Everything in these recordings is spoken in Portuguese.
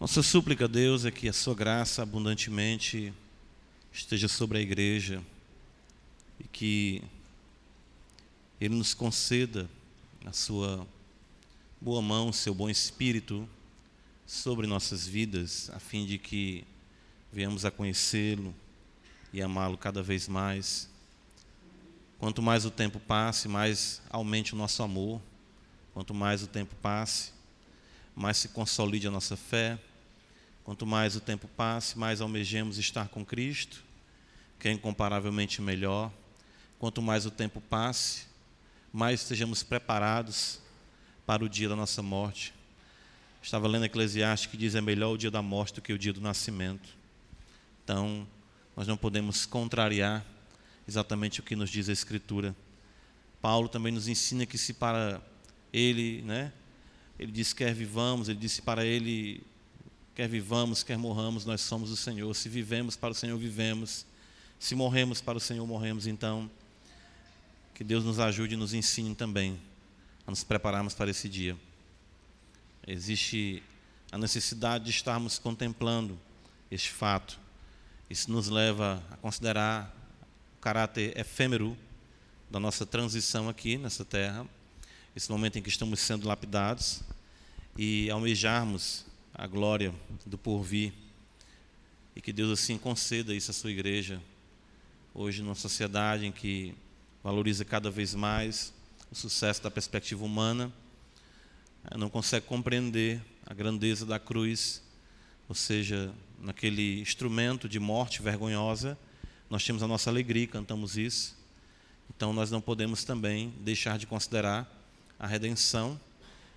Nossa súplica Deus é que a sua graça abundantemente esteja sobre a igreja e que Ele nos conceda a sua boa mão, seu bom espírito sobre nossas vidas, a fim de que venhamos a conhecê-lo e amá-lo cada vez mais. Quanto mais o tempo passe, mais aumente o nosso amor. Quanto mais o tempo passe, mais se consolide a nossa fé. Quanto mais o tempo passe, mais almejemos estar com Cristo, que é incomparavelmente melhor. Quanto mais o tempo passe, mais estejamos preparados para o dia da nossa morte. Estava lendo Eclesiastes que diz é melhor o dia da morte do que o dia do nascimento. Então, nós não podemos contrariar exatamente o que nos diz a Escritura. Paulo também nos ensina que se para ele, né, ele diz quer vivamos, ele disse para ele quer vivamos, quer morramos, nós somos o Senhor. Se vivemos para o Senhor, vivemos. Se morremos para o Senhor, morremos. Então, que Deus nos ajude e nos ensine também a nos prepararmos para esse dia. Existe a necessidade de estarmos contemplando este fato. Isso nos leva a considerar o caráter efêmero da nossa transição aqui nessa terra, esse momento em que estamos sendo lapidados e almejarmos a glória do porvir. E que Deus assim conceda isso à sua igreja, hoje numa sociedade em que valoriza cada vez mais o sucesso da perspectiva humana, eh, não consegue compreender a grandeza da cruz, ou seja, naquele instrumento de morte vergonhosa, nós temos a nossa alegria, cantamos isso. Então nós não podemos também deixar de considerar a redenção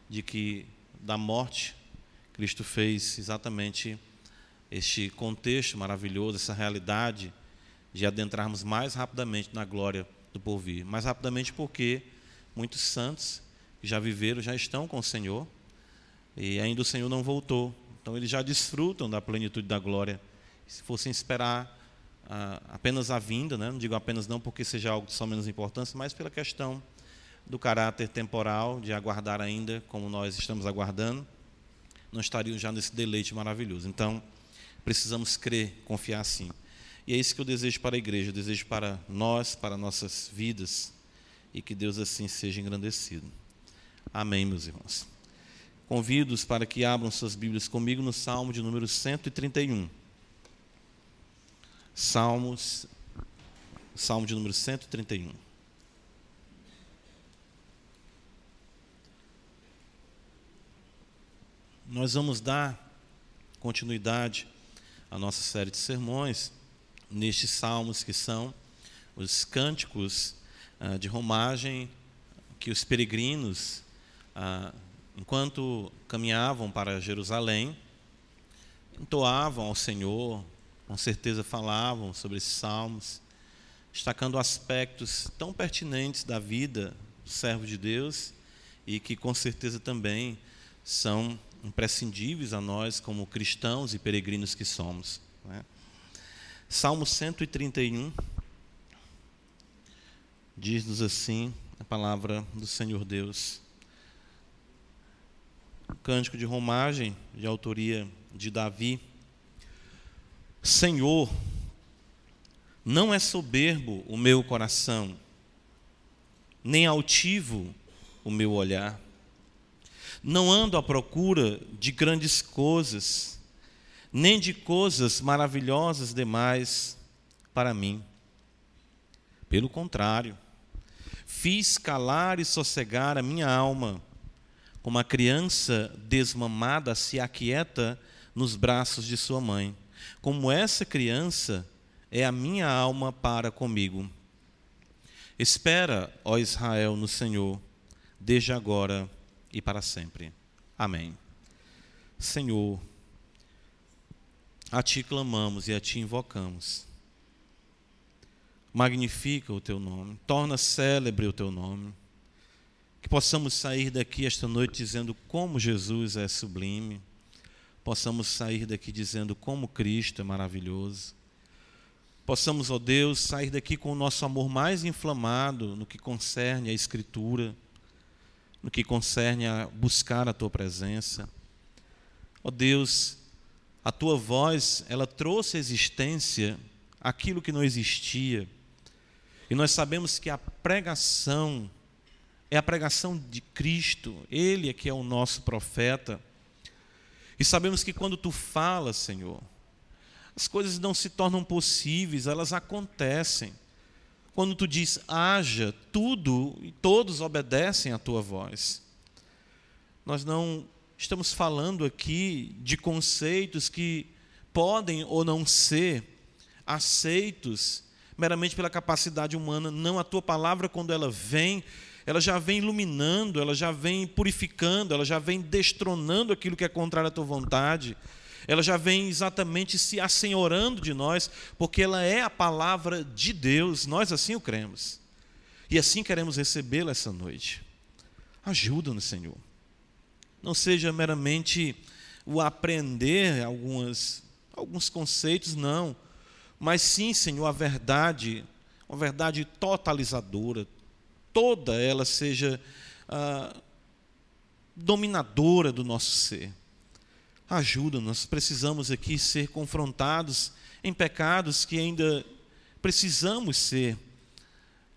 de que da morte Cristo fez exatamente este contexto maravilhoso, essa realidade de adentrarmos mais rapidamente na glória do porvir. Mais rapidamente porque muitos santos que já viveram já estão com o Senhor e ainda o Senhor não voltou. Então eles já desfrutam da plenitude da glória. Se fossem esperar ah, apenas a vinda, né? não digo apenas não porque seja algo de só menos importância, mas pela questão do caráter temporal, de aguardar ainda como nós estamos aguardando, não estariam já nesse deleite maravilhoso. Então, precisamos crer, confiar sim. E é isso que eu desejo para a igreja, eu desejo para nós, para nossas vidas, e que Deus assim seja engrandecido. Amém, meus irmãos. Convido-os para que abram suas Bíblias comigo no Salmo de número 131. Salmos, Salmo de número 131. Nós vamos dar continuidade à nossa série de sermões nestes salmos que são os cânticos ah, de romagem que os peregrinos, ah, enquanto caminhavam para Jerusalém, entoavam ao Senhor, com certeza falavam sobre esses salmos, destacando aspectos tão pertinentes da vida do servo de Deus e que com certeza também são imprescindíveis a nós como cristãos e peregrinos que somos. Né? Salmo 131 diz-nos assim a palavra do Senhor Deus. Cântico de romagem, de autoria de Davi. Senhor, não é soberbo o meu coração, nem altivo o meu olhar. Não ando à procura de grandes coisas, nem de coisas maravilhosas demais para mim. Pelo contrário, fiz calar e sossegar a minha alma, como a criança desmamada se aquieta nos braços de sua mãe. Como essa criança é a minha alma para comigo. Espera, ó Israel, no Senhor, desde agora e para sempre. Amém. Senhor, a Ti clamamos e a Ti invocamos. Magnifica o Teu nome, torna célebre o Teu nome. Que possamos sair daqui esta noite dizendo como Jesus é sublime. Possamos sair daqui dizendo como Cristo é maravilhoso. Possamos, ó Deus, sair daqui com o nosso amor mais inflamado no que concerne a Escritura, no que concerne a buscar a Tua presença. Ó Deus, A tua voz, ela trouxe existência aquilo que não existia. E nós sabemos que a pregação é a pregação de Cristo, Ele é que é o nosso profeta. E sabemos que quando tu falas, Senhor, as coisas não se tornam possíveis, elas acontecem. Quando tu diz haja, tudo e todos obedecem à tua voz. Nós não estamos falando aqui de conceitos que podem ou não ser aceitos meramente pela capacidade humana. Não, a tua palavra, quando ela vem, ela já vem iluminando, ela já vem purificando, ela já vem destronando aquilo que é contrário à tua vontade. Ela já vem exatamente se assenhorando de nós, porque ela é a palavra de Deus, nós assim o cremos. E assim queremos recebê-la essa noite. Ajuda-nos, Senhor. Não seja meramente o aprender algumas, alguns conceitos, não. Mas sim, Senhor, a verdade, uma verdade totalizadora, toda ela seja ah, dominadora do nosso ser. Ajuda, nós precisamos aqui ser confrontados em pecados que ainda precisamos ser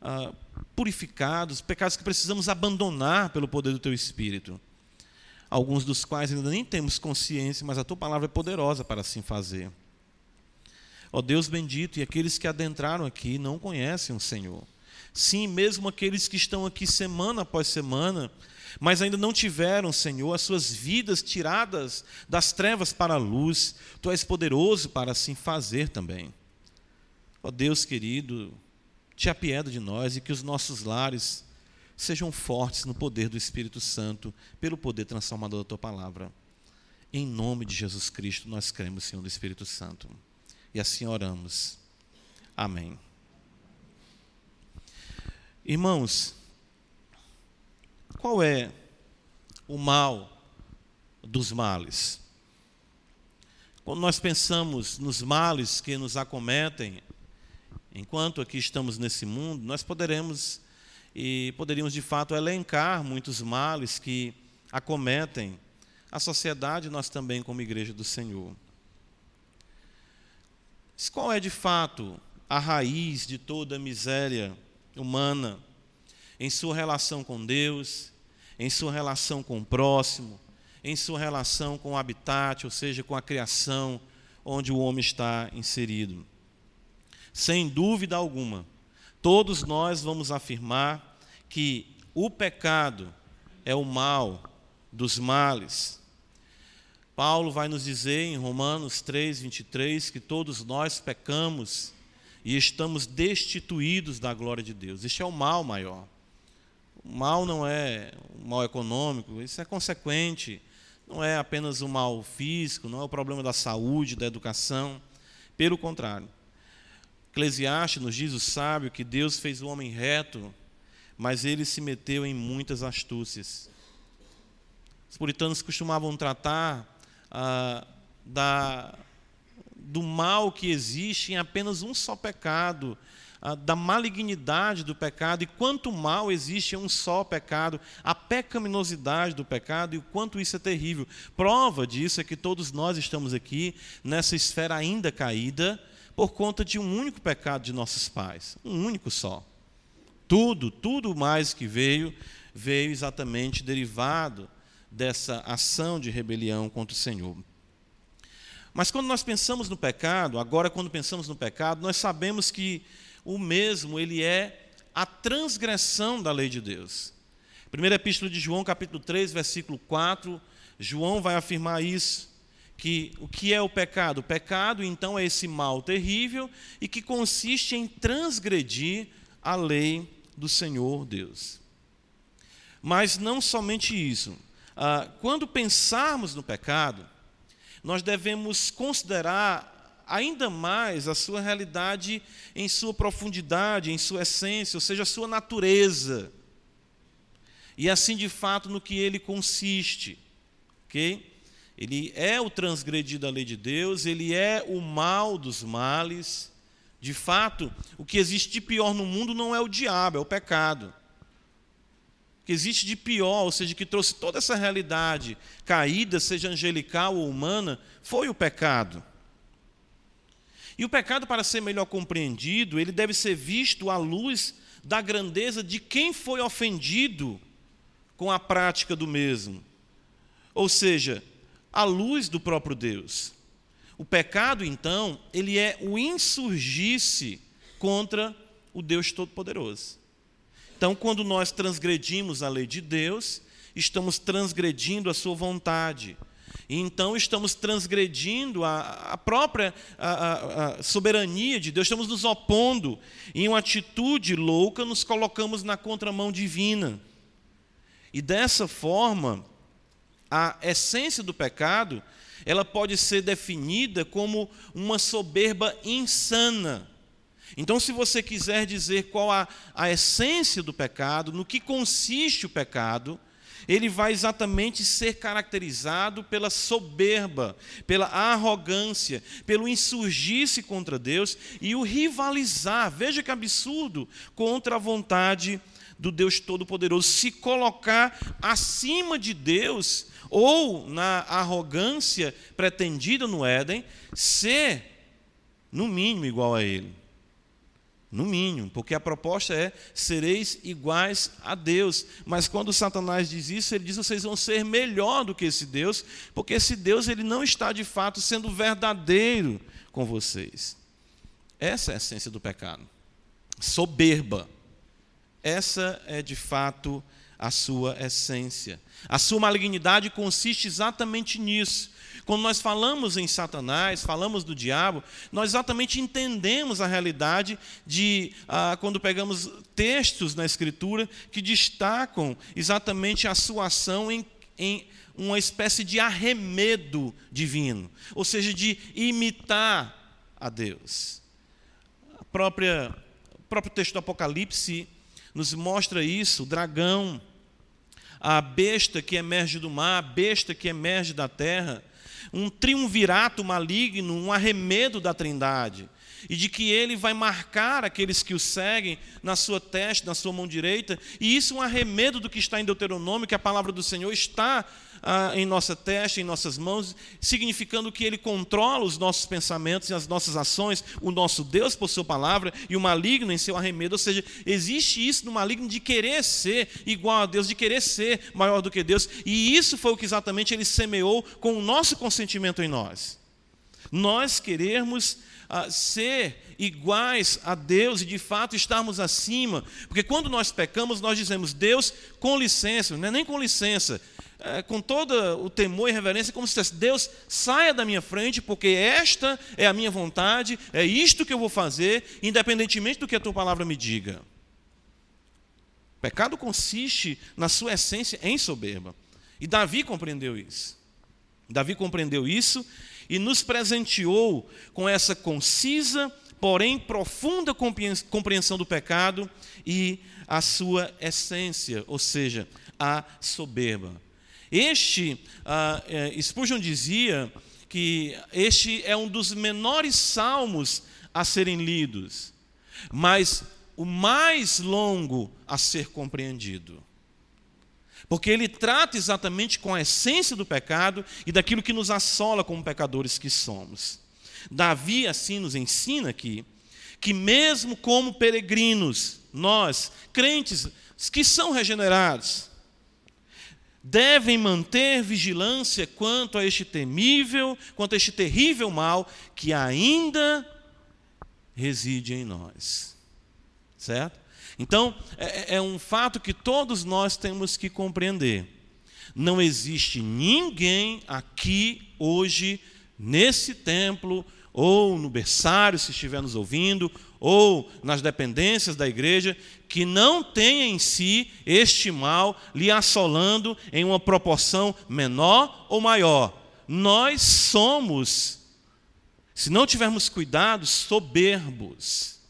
ah, purificados, pecados que precisamos abandonar pelo poder do Teu Espírito. Alguns dos quais ainda nem temos consciência, mas a Tua palavra é poderosa para assim fazer. Ó Deus bendito, e aqueles que adentraram aqui não conhecem o Senhor. Sim, mesmo aqueles que estão aqui semana após semana, mas ainda não tiveram, Senhor, as suas vidas tiradas das trevas para a luz. Tu és poderoso para assim fazer também. Ó Deus querido, te apieda de nós e que os nossos lares sejam fortes no poder do Espírito Santo, pelo poder transformador da tua palavra. Em nome de Jesus Cristo, nós cremos, Senhor do Espírito Santo. E assim oramos. Amém. Irmãos, qual é o mal dos males? Quando nós pensamos nos males que nos acometem, enquanto aqui estamos nesse mundo, nós poderemos e poderíamos de fato elencar muitos males que acometem a sociedade, nós também como igreja do Senhor. Mas qual é de fato a raiz de toda a miséria humana, em sua relação com Deus, em sua relação com o próximo, em sua relação com o habitat, ou seja, com a criação onde o homem está inserido. Sem dúvida alguma, todos nós vamos afirmar que o pecado é o mal dos males. Paulo vai nos dizer em Romanos 3, 23 que todos nós pecamos e estamos destituídos da glória de Deus. Este é o mal maior. O mal não é um mal econômico, isso é consequente. Não é apenas um mal físico, não é o problema da saúde, da educação. Pelo contrário. Eclesiastes nos diz o sábio que Deus fez o homem reto, mas ele se meteu em muitas astúcias. Os puritanos costumavam tratar ah, da do mal que existe em apenas um só pecado, da malignidade do pecado e quanto mal existe em um só pecado, a pecaminosidade do pecado e o quanto isso é terrível. Prova disso é que todos nós estamos aqui nessa esfera ainda caída por conta de um único pecado de nossos pais, um único só. Tudo, tudo mais que veio, veio exatamente derivado dessa ação de rebelião contra o Senhor. Mas quando nós pensamos no pecado, agora quando pensamos no pecado, nós sabemos que o mesmo ele é a transgressão da lei de Deus. Primeira epístola de João, capítulo 3, versículo 4, João vai afirmar isso, que o que é o pecado? O pecado, então, é esse mal terrível e que consiste em transgredir a lei do Senhor Deus. Mas não somente isso. Ah, quando pensarmos no pecado, nós devemos considerar ainda mais a sua realidade em sua profundidade, em sua essência, ou seja, a sua natureza. E assim, de fato, no que ele consiste. ok? Ele é o transgredir da lei de Deus, ele é o mal dos males. De fato, o que existe de pior no mundo não é o diabo, é o pecado. que existe de pior, ou seja, que trouxe toda essa realidade caída, seja angelical ou humana, foi o pecado. E o pecado, para ser melhor compreendido, ele deve ser visto à luz da grandeza de quem foi ofendido com a prática do mesmo. Ou seja, à luz do próprio Deus. O pecado, então, ele é o insurgir-se contra o Deus Todo-Poderoso. Então, quando nós transgredimos a lei de Deus, estamos transgredindo a sua vontade. E então estamos transgredindo a, a própria a, a, soberania de Deus, estamos nos opondo. Em uma atitude louca, nos colocamos na contramão divina. E dessa forma, a essência do pecado, ela pode ser definida como uma soberba insana. Então, se você quiser dizer qual a, a essência do pecado, no que consiste o pecado, ele vai exatamente ser caracterizado pela soberba, pela arrogância, pelo insurgir-se contra Deus e o rivalizar, veja que absurdo, contra a vontade do Deus Todo-Poderoso, se colocar acima de Deus ou na arrogância pretendida no Éden, ser no mínimo igual a Ele. No mínimo, porque a proposta é: sereis iguais a Deus. Mas quando Satanás diz isso, ele diz: vocês vão ser melhor do que esse Deus, porque esse Deus ele não está de fato sendo verdadeiro com vocês. Essa é a essência do pecado. Soberba. Essa é de fato a sua essência. A sua malignidade consiste exatamente nisso quando nós falamos em Satanás, falamos do diabo, nós exatamente entendemos a realidade de ah, quando pegamos textos na Escritura que destacam exatamente a sua ação em, em uma espécie de arremedo divino, ou seja, de imitar a Deus. A própria, o próprio texto do Apocalipse nos mostra isso, o dragão, a besta que emerge do mar, a besta que emerge da terra, um triunvirato maligno, um arremedo da Trindade, e de que ele vai marcar aqueles que o seguem na sua testa, na sua mão direita, e isso é um arremedo do que está em Deuteronômio, que a palavra do Senhor está ah, em nossa testa, em nossas mãos, significando que Ele controla os nossos pensamentos e as nossas ações, o nosso Deus por Sua palavra e o maligno em seu arremedo. Ou seja, existe isso no maligno de querer ser igual a Deus, de querer ser maior do que Deus, e isso foi o que exatamente Ele semeou com o nosso consentimento em nós. Nós queremos ah, ser iguais a Deus e de fato estarmos acima, porque quando nós pecamos, nós dizemos, Deus, com licença, não é nem com licença, é, com todo o temor e reverência, como se dissesse: Deus, saia da minha frente, porque esta é a minha vontade, é isto que eu vou fazer, independentemente do que a tua palavra me diga. O pecado consiste, na sua essência, em soberba. E Davi compreendeu isso. Davi compreendeu isso e nos presenteou com essa concisa, porém profunda compreensão do pecado e a sua essência, ou seja, a soberba. Este, uh, Spurgeon dizia que este é um dos menores salmos a serem lidos, mas o mais longo a ser compreendido. Porque ele trata exatamente com a essência do pecado e daquilo que nos assola como pecadores que somos. Davi assim nos ensina aqui que mesmo como peregrinos, nós, crentes que são regenerados, devem manter vigilância quanto a este temível, quanto a este terrível mal que ainda reside em nós. Certo? Então, é, é um fato que todos nós temos que compreender. Não existe ninguém aqui hoje, nesse templo, ou no berçário, se estiver nos ouvindo, ou nas dependências da igreja, que não tenha em si este mal lhe assolando em uma proporção menor ou maior. Nós somos, se não tivermos cuidado, soberbos.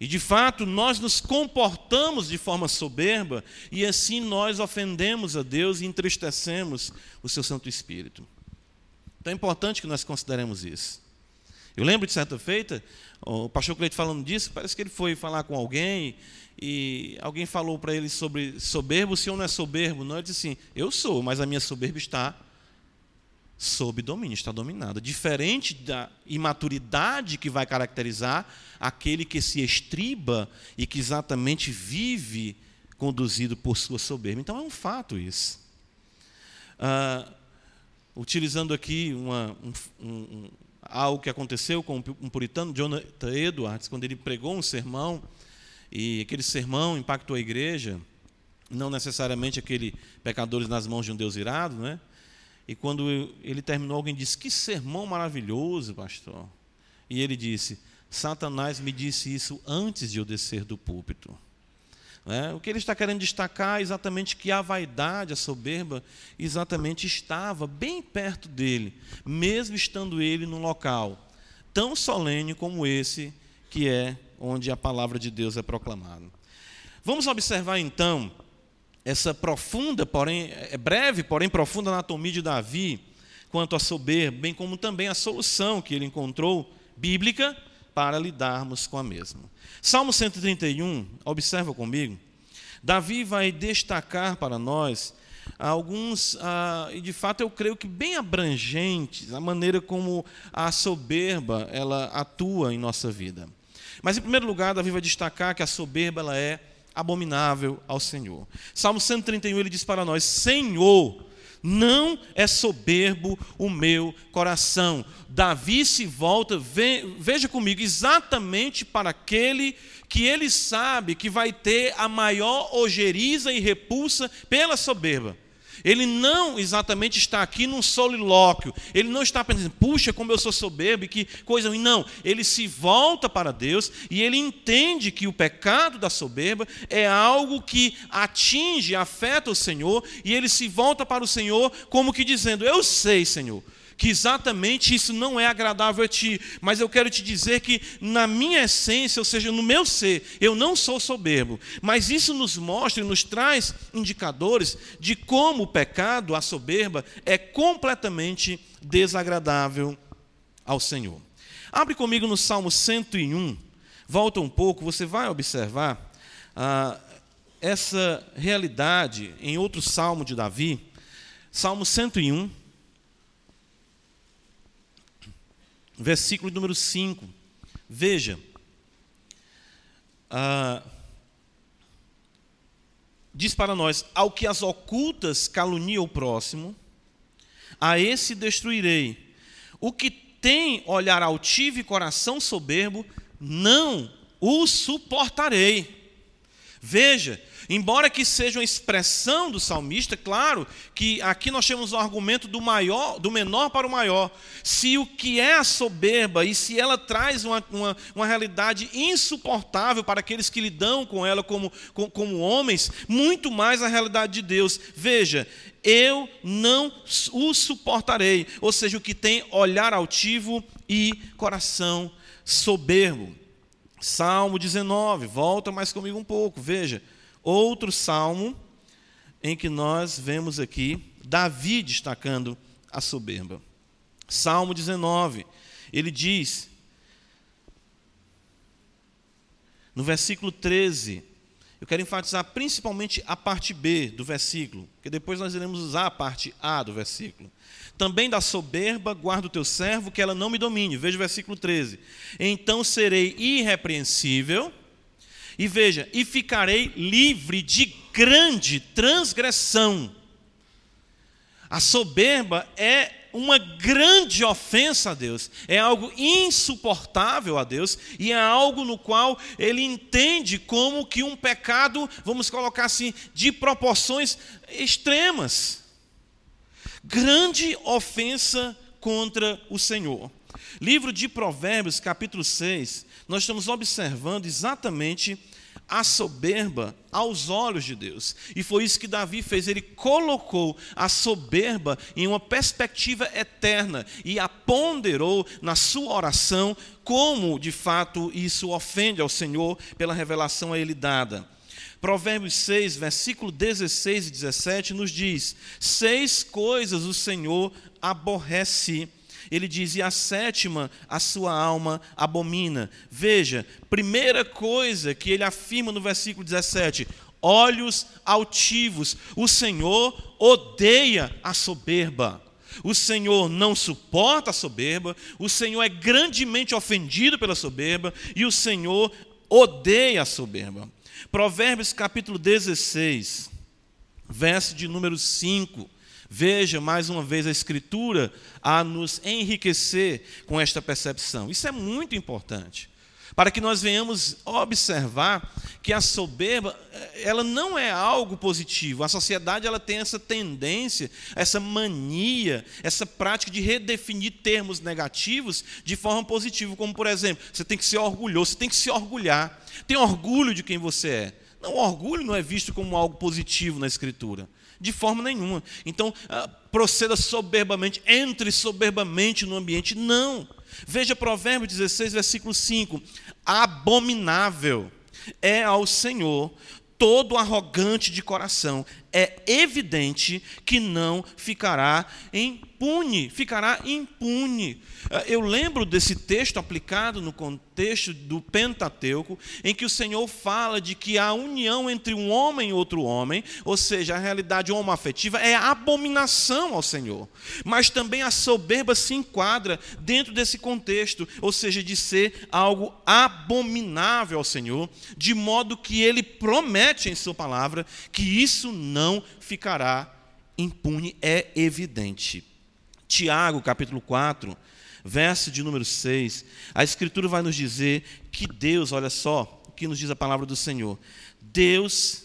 E de fato, nós nos comportamos de forma soberba e assim nós ofendemos a Deus e entristecemos o seu Santo Espírito. Então é importante que nós consideremos isso. Eu lembro de certa feita, o pastor Cleito falando disso, parece que ele foi falar com alguém e alguém falou para ele sobre soberbo, o senhor não é soberbo? Não, ele disse assim, eu sou, mas a minha soberba está sob domínio, está dominada. Diferente da imaturidade que vai caracterizar aquele que se estriba e que exatamente vive conduzido por sua soberba. Então é um fato isso. Ah, utilizando aqui uma, um, um, algo que aconteceu com um puritano, Jonathan Edwards, quando ele pregou um sermão, e aquele sermão impactou a igreja, não necessariamente aquele pecadores nas mãos de um Deus irado, né? E quando ele terminou, alguém disse: Que sermão maravilhoso, pastor. E ele disse: Satanás me disse isso antes de eu descer do púlpito. É, o que ele está querendo destacar é exatamente que a vaidade, a soberba, exatamente estava bem perto dele, mesmo estando ele num local tão solene como esse, que é onde a palavra de Deus é proclamada. Vamos observar então essa profunda, porém é breve, porém profunda anatomia de Davi quanto à soberba, bem como também a solução que ele encontrou bíblica para lidarmos com a mesma. Salmo 131, observa comigo. Davi vai destacar para nós alguns, ah, e de fato eu creio que bem abrangentes, a maneira como a soberba ela atua em nossa vida. Mas em primeiro lugar, Davi vai destacar que a soberba ela é abominável ao Senhor. Salmo 131 ele diz para nós: Senhor, não é soberbo o meu coração. Davi se volta, veja comigo, exatamente para aquele que ele sabe que vai ter a maior ojeriza e repulsa pela soberba. Ele não exatamente está aqui num solilóquio. Ele não está pensando, puxa, como eu sou soberbo, que coisa ruim. Não. Ele se volta para Deus e ele entende que o pecado da soberba é algo que atinge, afeta o Senhor. E ele se volta para o Senhor como que dizendo: Eu sei, Senhor que exatamente isso não é agradável a ti, mas eu quero te dizer que na minha essência, ou seja, no meu ser, eu não sou soberbo, mas isso nos mostra e nos traz indicadores de como o pecado, a soberba, é completamente desagradável ao Senhor. Abre comigo no Salmo 101, volta um pouco, você vai observar ah, essa realidade em outro salmo de Davi, Salmo 101. Versículo número 5. Veja, ah, diz para nós: Ao que as ocultas calunia o próximo, a esse destruirei. O que tem olhar altivo e coração soberbo, não o suportarei. Veja, Embora que seja uma expressão do salmista, claro que aqui nós temos o argumento do maior, do menor para o maior. Se o que é a soberba e se ela traz uma, uma, uma realidade insuportável para aqueles que lidam com ela como, como, como homens, muito mais a realidade de Deus. Veja, eu não o suportarei. Ou seja, o que tem olhar altivo e coração soberbo. Salmo 19, volta mais comigo um pouco, veja. Outro salmo em que nós vemos aqui Davi destacando a soberba. Salmo 19, ele diz, no versículo 13, eu quero enfatizar principalmente a parte B do versículo, porque depois nós iremos usar a parte A do versículo. Também da soberba guarda o teu servo, que ela não me domine. Veja o versículo 13. Então serei irrepreensível e veja, e ficarei livre de grande transgressão. A soberba é uma grande ofensa a Deus, é algo insuportável a Deus e é algo no qual ele entende como que um pecado, vamos colocar assim, de proporções extremas. Grande ofensa contra o Senhor. Livro de Provérbios, capítulo 6, nós estamos observando exatamente a soberba aos olhos de Deus. E foi isso que Davi fez. Ele colocou a soberba em uma perspectiva eterna e a ponderou na sua oração como, de fato, isso ofende ao Senhor pela revelação a ele dada. Provérbios 6, versículo 16 e 17 nos diz: Seis coisas o Senhor aborrece, Ele diz: e a sétima, a sua alma abomina. Veja, primeira coisa que ele afirma no versículo 17: olhos altivos. O Senhor odeia a soberba. O Senhor não suporta a soberba, o Senhor é grandemente ofendido pela soberba e o Senhor odeia a soberba. Provérbios capítulo 16, verso de número 5. Veja mais uma vez a Escritura a nos enriquecer com esta percepção. Isso é muito importante para que nós venhamos observar que a soberba, eh, ela não é algo positivo. A sociedade ela tem essa tendência, essa mania, essa prática de redefinir termos negativos de forma positiva, como por exemplo, você tem que ser orgulhoso, você tem que se orgulhar. Tem orgulho de quem você é. Não, orgulho não é visto como algo positivo na escritura. De forma nenhuma. Então, ah, proceda soberbamente, entre soberbamente no ambiente. Não. Veja Provérbios 16, versículo 5: Abominável é ao Senhor todo arrogante de coração. É evidente que não ficará impune, ficará impune. Ah, eu lembro desse texto aplicado no contexto do Pentateuco, em que o Senhor fala de que a união entre um homem e outro homem, ou seja, a realidade homoafetiva, é abominação ao Senhor. Mas também a soberba se enquadra dentro desse contexto, ou seja, de ser algo abominável ao Senhor, de modo que ele promete em Sua palavra que isso não ficará impune, é evidente. Tiago, capítulo 4, verso de número 6, a Escritura vai nos dizer que Deus, olha só, o que nos diz a palavra do Senhor. Deus,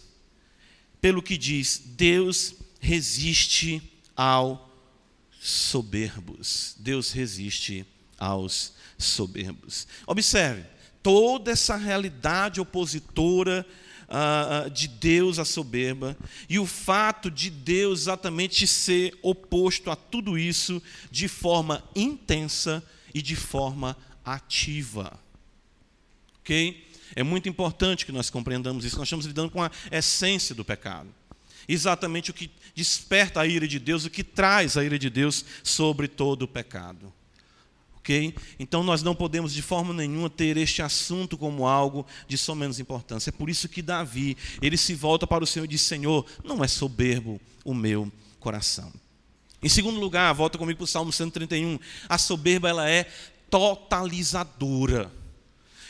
pelo que diz, Deus resiste aos soberbos. Deus resiste aos soberbos. Observe, toda essa realidade opositora uh, de Deus à soberba, e o fato de Deus exatamente ser oposto a tudo isso de forma intensa e de forma ativa. Ok? É muito importante que nós compreendamos isso. Nós estamos lidando com a essência do pecado. Exatamente o que desperta a ira de Deus, o que traz a ira de Deus sobre todo o pecado. Então nós não podemos de forma nenhuma ter este assunto como algo de só menos importância. É por isso que Davi, ele se volta para o Senhor e diz: Senhor, não é soberbo o meu coração. Em segundo lugar, volta comigo para o Salmo 131. A soberba ela é totalizadora.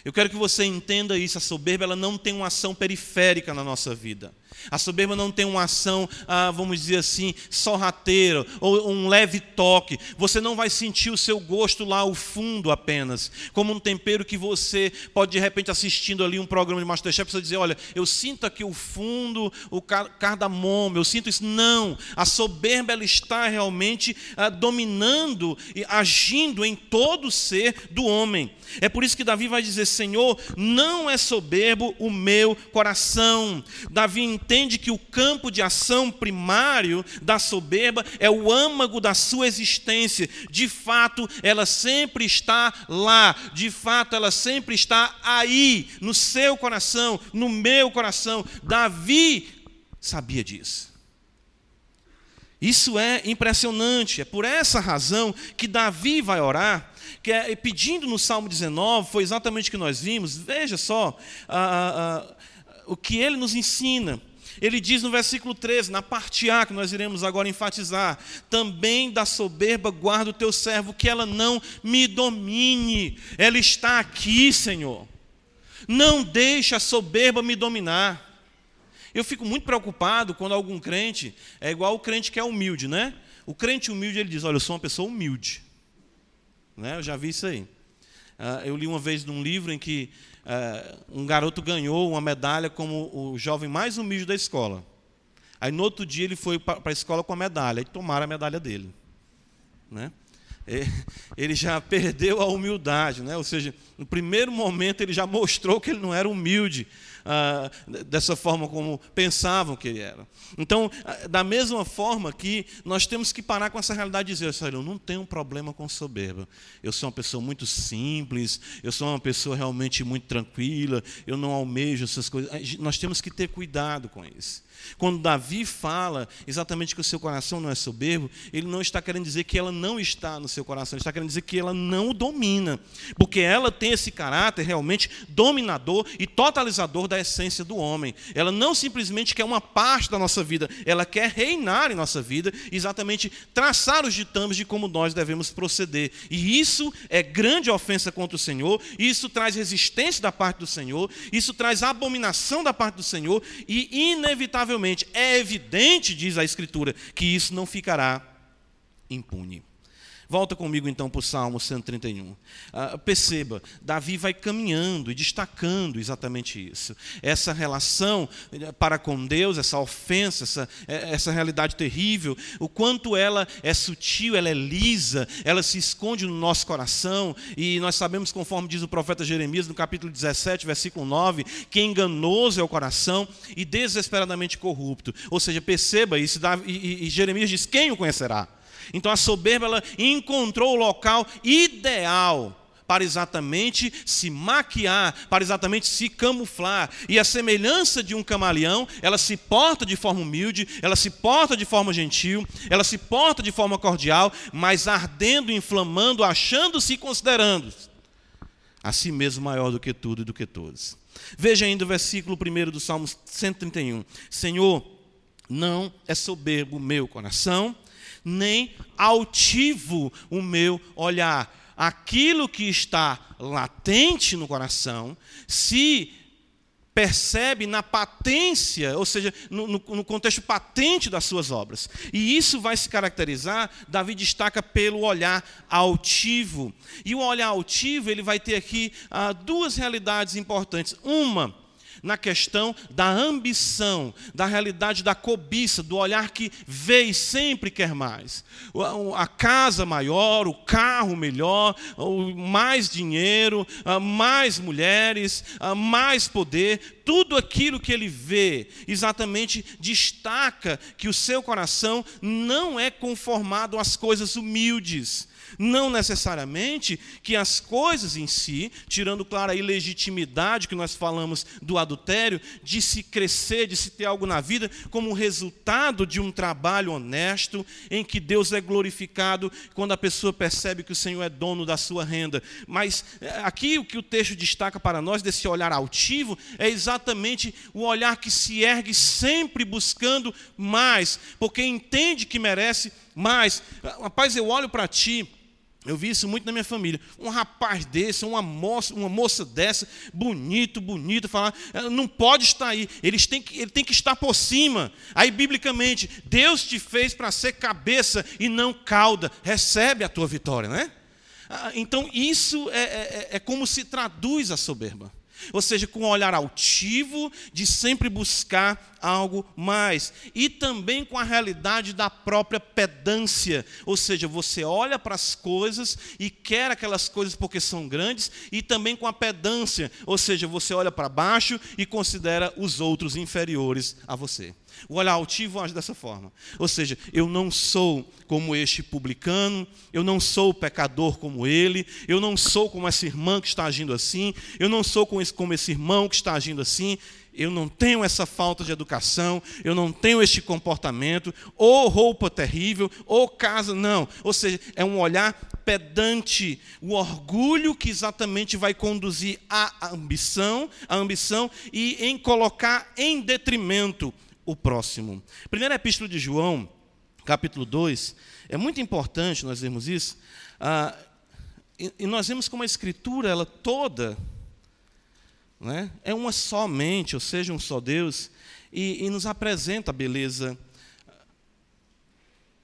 Eu quero que você entenda isso. A soberba ela não tem uma ação periférica na nossa vida. A soberba não tem uma ação, ah, vamos dizer assim, sorrateira ou um leve toque. Você não vai sentir o seu gosto lá ao fundo apenas, como um tempero que você pode de repente assistindo ali um programa de Masterchef, você dizer, olha, eu sinto aqui o fundo, o cardamomo, eu sinto isso. Não, a soberba ela está realmente ah, dominando e agindo em todo o ser do homem. É por isso que Davi vai dizer, Senhor, não é soberbo o meu coração. Davi entende que o campo de ação primário da soberba é o âmago da sua existência. De fato, ela sempre está lá. De fato, ela sempre está aí, no seu coração, no meu coração. Davi sabia disso. Isso é impressionante. É por essa razão que Davi vai orar, que é, pedindo no Salmo 19, foi exatamente o que nós vimos. Veja só o que ele nos ensina. Ele diz no versículo 13, na parte A, que nós iremos agora enfatizar: também da soberba guarda o teu servo, que ela não me domine. Ela está aqui, Senhor. Não deixe a soberba me dominar. Eu fico muito preocupado quando algum crente, é igual o crente que é humilde, né? O crente humilde, ele diz: Olha, eu sou uma pessoa humilde. Né? Eu já vi isso aí. Uh, eu li uma vez num livro em que um garoto ganhou uma medalha como o jovem mais humilde da escola. Aí no outro dia ele foi para a escola com a medalha, e tomaram a medalha dele. Né? Ele já perdeu a humildade, né? ou seja, no primeiro momento ele já mostrou que ele não era humilde ah, dessa forma como pensavam que ele era. Então, ah, da mesma forma que nós temos que parar com essa realidade e dizer, eu não tenho um problema com soberba. Eu sou uma pessoa muito simples, eu sou uma pessoa realmente muito tranquila, eu não almejo essas coisas. Nós temos que ter cuidado com isso. Quando Davi fala exatamente que o seu coração não é soberbo, ele não está querendo dizer que ela não está no seu coração, ele está querendo dizer que ela não o domina, porque ela tem esse caráter realmente dominador e totalizador da essência do homem. Ela não simplesmente quer uma parte da nossa vida, ela quer reinar em nossa vida, exatamente traçar os ditames de como nós devemos proceder. E isso é grande ofensa contra o Senhor, isso traz resistência da parte do Senhor, isso traz abominação da parte do Senhor e inevitavelmente, é evidente, diz a Escritura, que isso não ficará impune. Volta comigo então para o Salmo 131. Ah, perceba, Davi vai caminhando e destacando exatamente isso. Essa relação eh, para com Deus, essa ofensa, essa, eh, essa realidade terrível, o quanto ela é sutil, ela é lisa, ela se esconde no nosso coração. E nós sabemos, conforme diz o profeta Jeremias, no capítulo 17, versículo 9, que enganoso é o coração e desesperadamente corrupto. Ou seja, perceba isso, e, e, e Jeremias diz: quem o conhecerá? Então a soberba ela encontrou o local ideal para exatamente se maquiar, para exatamente se camuflar. E a semelhança de um camaleão, ela se porta de forma humilde, ela se porta de forma gentil, ela se porta de forma cordial, mas ardendo, inflamando, achando-se e considerando a si mesmo maior do que tudo e do que todos. Veja ainda o versículo 1 do Salmo 131. Senhor, não é soberbo o meu coração, nem altivo o meu olhar. Aquilo que está latente no coração se percebe na patência, ou seja, no, no, no, contexto patente das suas obras. E isso vai se caracterizar, Davi destaca pelo olhar altivo. E o olhar altivo, ele vai ter aqui ah, duas realidades importantes. Uma, na questão da ambição, da realidade da cobiça, do olhar que vê e sempre quer mais. A casa maior, o carro melhor, mais dinheiro, mais mulheres, mais poder, tudo aquilo que ele vê exatamente destaca que o seu coração não é conformado às coisas humildes não necessariamente que as coisas em si, tirando, claro, a ilegitimidade que nós falamos do adultério, de se crescer, de se ter algo na vida, como resultado de um trabalho honesto, em que Deus é glorificado quando a pessoa percebe que o Senhor é dono da sua renda. Mas eh, aqui o que o texto destaca para nós, desse olhar altivo, é exatamente o olhar que se ergue sempre buscando mais, porque entende que merece mais. Rapaz, eu olho para ti eu vi isso muito na minha família. Um rapaz desse, uma moça, uma moça dessa, bonito, bonito, falar, ah, não pode estar aí, eles têm que, ele tem que estar por cima. Aí, biblicamente, Deus te fez para ser cabeça e não cauda. Recebe a tua vitória, né? Então, isso é, é, é como se traduz a soberba. Ou seja, com um olhar altivo de sempre buscar algo mais. E também com a realidade da própria pedância. Ou seja, você olha para as coisas e quer aquelas coisas porque são grandes, e também com a pedância. Ou seja, você olha para baixo e considera os outros inferiores a você. O olhar altivo age dessa forma. Ou seja, eu não sou como este publicano, eu não sou pecador como ele, eu não sou como essa irmã que está agindo assim, eu não sou como esse, irmão que está agindo assim, eu não tenho essa falta de educação, eu não tenho este comportamento, ou roupa terrível, ou casa, não. Ou seja, é um olhar pedante, o orgulho que exatamente vai conduzir à ambição, à ambição e em colocar em detrimento o próximo. Primeira epístola de João, capítulo 2, é muito importante nós vermos isso, ah, e, e nós vemos como a escritura, ela toda, né, é uma somente, ou seja, um só Deus, e, e nos apresenta a beleza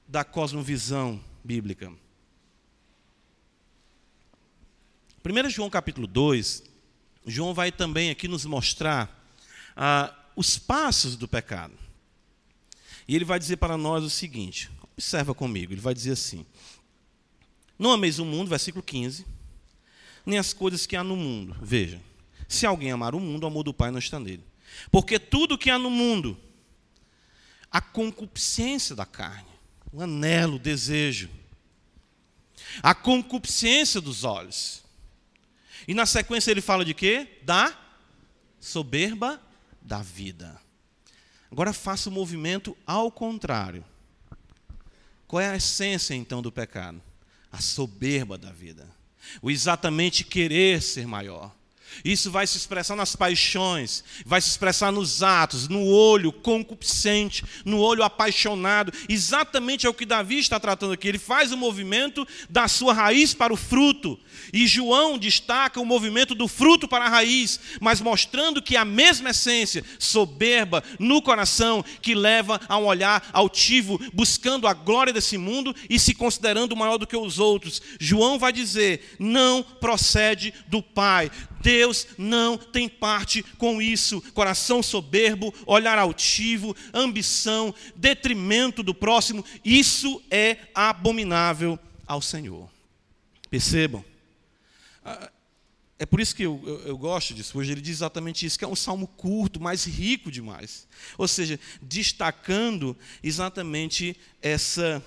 da cosmovisão bíblica. 1 João capítulo 2, João vai também aqui nos mostrar ah, os passos do pecado. E ele vai dizer para nós o seguinte: observa comigo, ele vai dizer assim: Não ameis o mundo, versículo 15, nem as coisas que há no mundo. Veja, se alguém amar o mundo, o amor do Pai não está nele. Porque tudo que há no mundo, a concupiscência da carne, o anelo, o desejo, a concupiscência dos olhos. E na sequência ele fala de quê? Da soberba da vida. Agora faça o movimento ao contrário. Qual é a essência então do pecado? A soberba da vida. O exatamente querer ser maior isso vai se expressar nas paixões, vai se expressar nos atos, no olho concupiscente, no olho apaixonado. Exatamente é o que Davi está tratando aqui. Ele faz o movimento da sua raiz para o fruto. E João destaca o movimento do fruto para a raiz, mas mostrando que a mesma essência, soberba no coração, que leva a um olhar altivo, buscando a glória desse mundo e se considerando maior do que os outros. João vai dizer: não procede do Pai. Deus não tem parte com isso. Coração soberbo, olhar altivo, ambição, detrimento do próximo, isso é abominável ao Senhor. Percebam? Ah, é por isso que eu, eu, eu, gosto disso. Hoje ele diz exatamente isso, que é um salmo curto, mas rico demais. Ou seja, destacando exatamente essa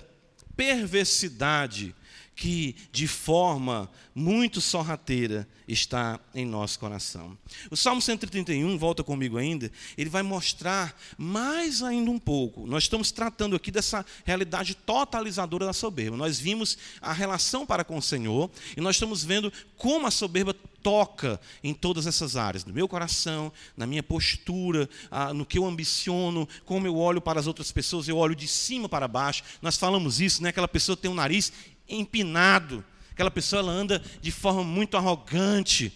perversidade que de forma muito sorrateira está em nosso coração. O Salmo 131, volta comigo ainda, ele vai mostrar mais ainda um pouco. Nós estamos tratando aqui dessa realidade totalizadora da soberba. Nós vimos a relação para com o Senhor e nós estamos vendo como a soberba toca em todas essas áreas, no meu coração, na minha postura, no que eu ambiciono, como eu olho para as outras pessoas, eu olho de cima para baixo. Nós falamos isso, né? Aquela pessoa tem um nariz empinado. Aquela pessoa ela anda de forma muito arrogante.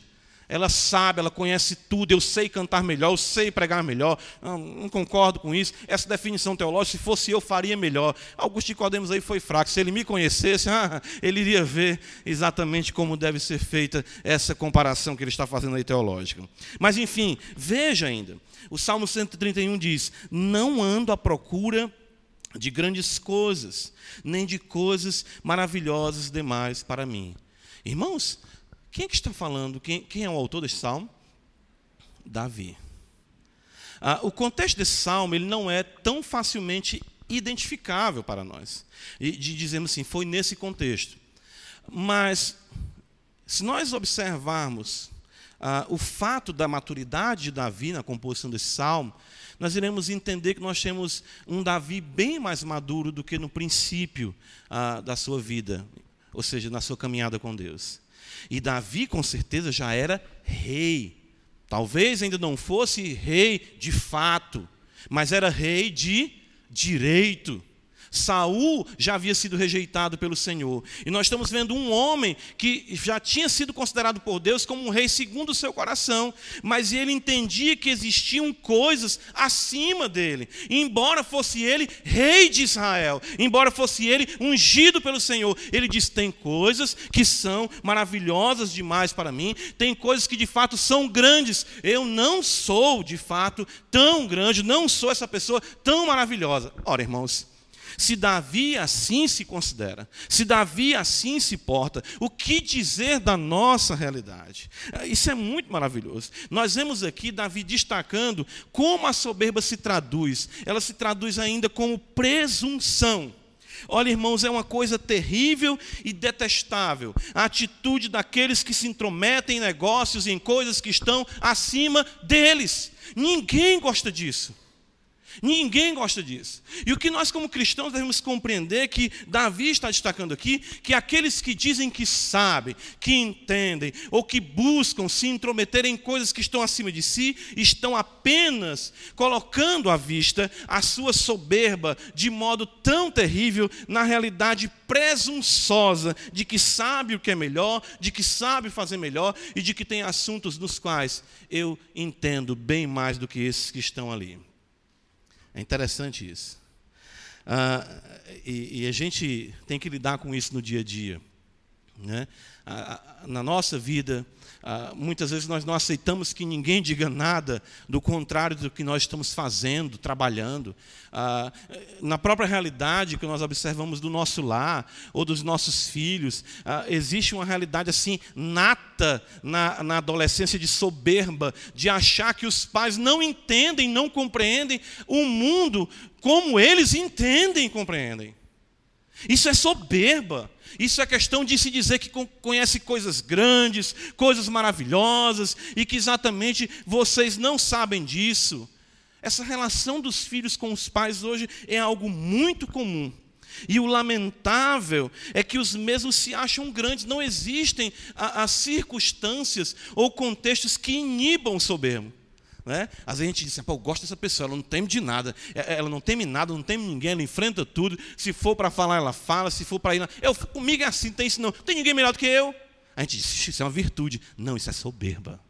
Ela sabe, ela conhece tudo. Eu sei cantar melhor, eu sei pregar melhor. Não, não concordo com isso. Essa definição teológica, se fosse eu, faria melhor. Augusto Codemos aí foi fraco. Se ele me conhecesse, ah, ele iria ver exatamente como deve ser feita essa comparação que ele está fazendo aí teológica. Mas enfim, veja ainda. O Salmo 131 diz: Não ando à procura de grandes coisas, nem de coisas maravilhosas demais para mim. Irmãos, quem é que está falando? Quem, quem é o autor desse salmo? Davi. Ah, o contexto desse salmo ele não é tão facilmente identificável para nós. E de dizemos assim, foi nesse contexto. Mas, se nós observarmos ah, o fato da maturidade de Davi na composição desse salmo, nós iremos entender que nós temos um Davi bem mais maduro do que no princípio ah, da sua vida, ou seja, na sua caminhada com Deus. E Davi, com certeza, já era rei. Talvez ainda não fosse rei de fato, mas era rei de direito. Saul já havia sido rejeitado pelo Senhor. E nós estamos vendo um homem que já tinha sido considerado por Deus como um rei segundo o seu coração, mas ele entendia que existiam coisas acima dele. E embora fosse ele rei de Israel, embora fosse ele ungido pelo Senhor, ele diz: tem coisas que são maravilhosas demais para mim, tem coisas que de fato são grandes. Eu não sou de fato tão grande, não sou essa pessoa tão maravilhosa. Ora, irmãos, se Davi assim se considera, se Davi assim se porta, o que dizer da nossa realidade? Isso é muito maravilhoso. Nós vemos aqui Davi destacando como a soberba se traduz. Ela se traduz ainda como presunção. Olha, irmãos, é uma coisa terrível e detestável. A atitude daqueles que se intrometem em negócios e em coisas que estão acima deles. Ninguém gosta disso. Ninguém gosta disso. E o que nós, como cristãos, devemos compreender é que Davi está destacando aqui que aqueles que dizem que sabem, que entendem, ou que buscam se intrometer em coisas que estão acima de si, estão apenas colocando à vista a sua soberba de modo tão terrível na realidade presunçosa de que sabe o que é melhor, de que sabe fazer melhor e de que tem assuntos nos quais eu entendo bem mais do que esses que estão ali. É interessante isso. Ah, e, e, a gente tem que lidar com isso no dia a dia. Né? Na nossa vida, ah, muitas vezes nós não aceitamos que ninguém diga nada do contrário do que nós estamos fazendo, trabalhando. Ah, na própria realidade que nós observamos do nosso lar ou dos nossos filhos, ah, existe uma realidade assim nata na, na adolescência de soberba, de achar que os pais não entendem, não compreendem o mundo como eles entendem e compreendem. Isso é soberba. Isso é questão de se dizer que conhece coisas grandes, coisas maravilhosas, e que exatamente vocês não sabem disso. Essa relação dos filhos com os pais hoje é algo muito comum. E o lamentável é que os mesmos se acham grandes, não existem as circunstâncias ou contextos que inibam o soberbo. Né? Às vezes a gente diz assim, pô, eu gosto dessa pessoa, ela não teme de nada, é, é, ela não teme nada, não teme ninguém, ela enfrenta tudo. Se for para falar, ela fala, se for para ir. Eu, comigo é assim, tem isso não, tem ninguém melhor do que eu. A gente diz, isso é uma virtude. Não, isso é soberba.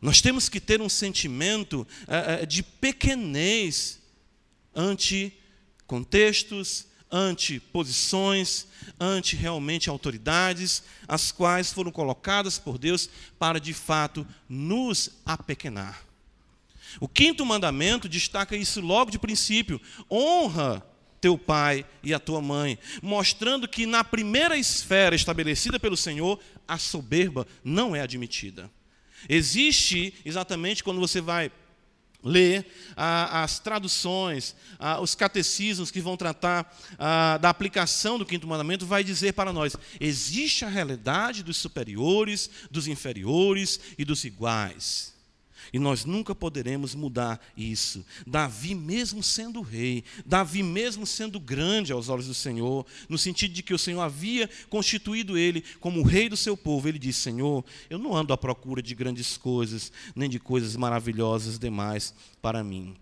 Nós temos que ter um sentimento é, de pequenez ante contextos, ante posições, ante realmente autoridades, as quais foram colocadas por Deus para de fato nos apequenar. O quinto mandamento destaca isso logo de princípio: honra teu pai e a tua mãe, mostrando que na primeira esfera estabelecida pelo Senhor, a soberba não é admitida. Existe exatamente quando você vai ler ah, as traduções, ah, os catecismos que vão tratar ah, da aplicação do quinto mandamento, vai dizer para nós: existe a realidade dos superiores, dos inferiores e dos iguais. E nós nunca poderemos mudar isso. Davi, mesmo sendo rei, Davi, mesmo sendo grande aos olhos do Senhor, no sentido de que o Senhor havia constituído ele como rei do seu povo, ele disse: Senhor, eu não ando à procura de grandes coisas, nem de coisas maravilhosas demais para mim.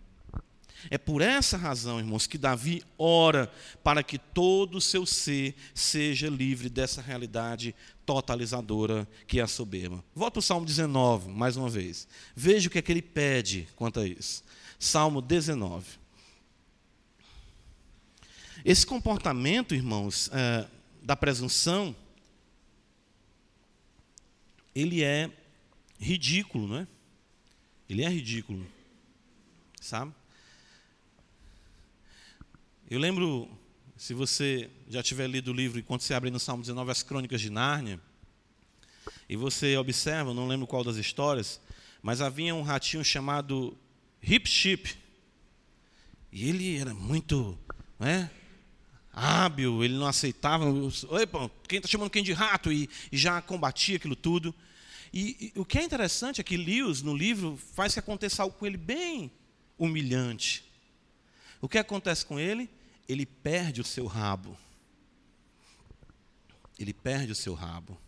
É por essa razão, irmãos, que Davi ora para que todo o seu ser seja livre dessa realidade totalizadora que é a soberba. Volto para o Salmo 19, mais uma vez. Veja o que é que ele pede quanto a isso. Salmo 19. Esse comportamento, irmãos, é, da presunção, ele é ridículo, não é? Ele é ridículo, sabe? Eu lembro, se você já tiver lido o livro, enquanto você abre no Salmo 19 as Crônicas de Nárnia, e você observa, não lembro qual das histórias, mas havia um ratinho chamado Hip Chip. E ele era muito né, hábil, ele não aceitava. Oi, quem está chamando quem de rato? E, e já combatia aquilo tudo. E, e, o que é interessante é que Lewis, no livro, faz que aconteça algo com ele bem humilhante. O que acontece com ele? Ele perde o seu rabo. Ele perde o seu rabo.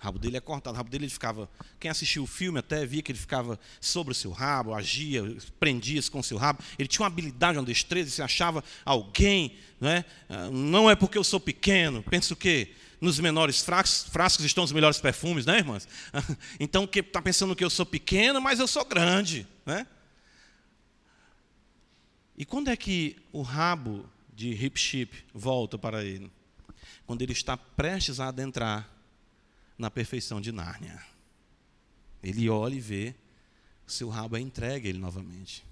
O rabo dele é cortado. O rabo dele ele ficava. Quem assistiu o filme até via que ele ficava sobre o seu rabo, agia, prendia-se com o seu rabo. Ele tinha uma habilidade, uma destreza, se achava alguém. Não é, não é porque eu sou pequeno. Pensa o quê? Nos menores frascos, frascos estão os melhores perfumes, né, irmãs? Então, está pensando que eu sou pequeno, mas eu sou grande. Né? E quando é que o rabo de Hip Chip volta para ele? Quando ele está prestes a adentrar na perfeição de Nárnia. Ele olha e vê, seu rabo é entregue a ele novamente.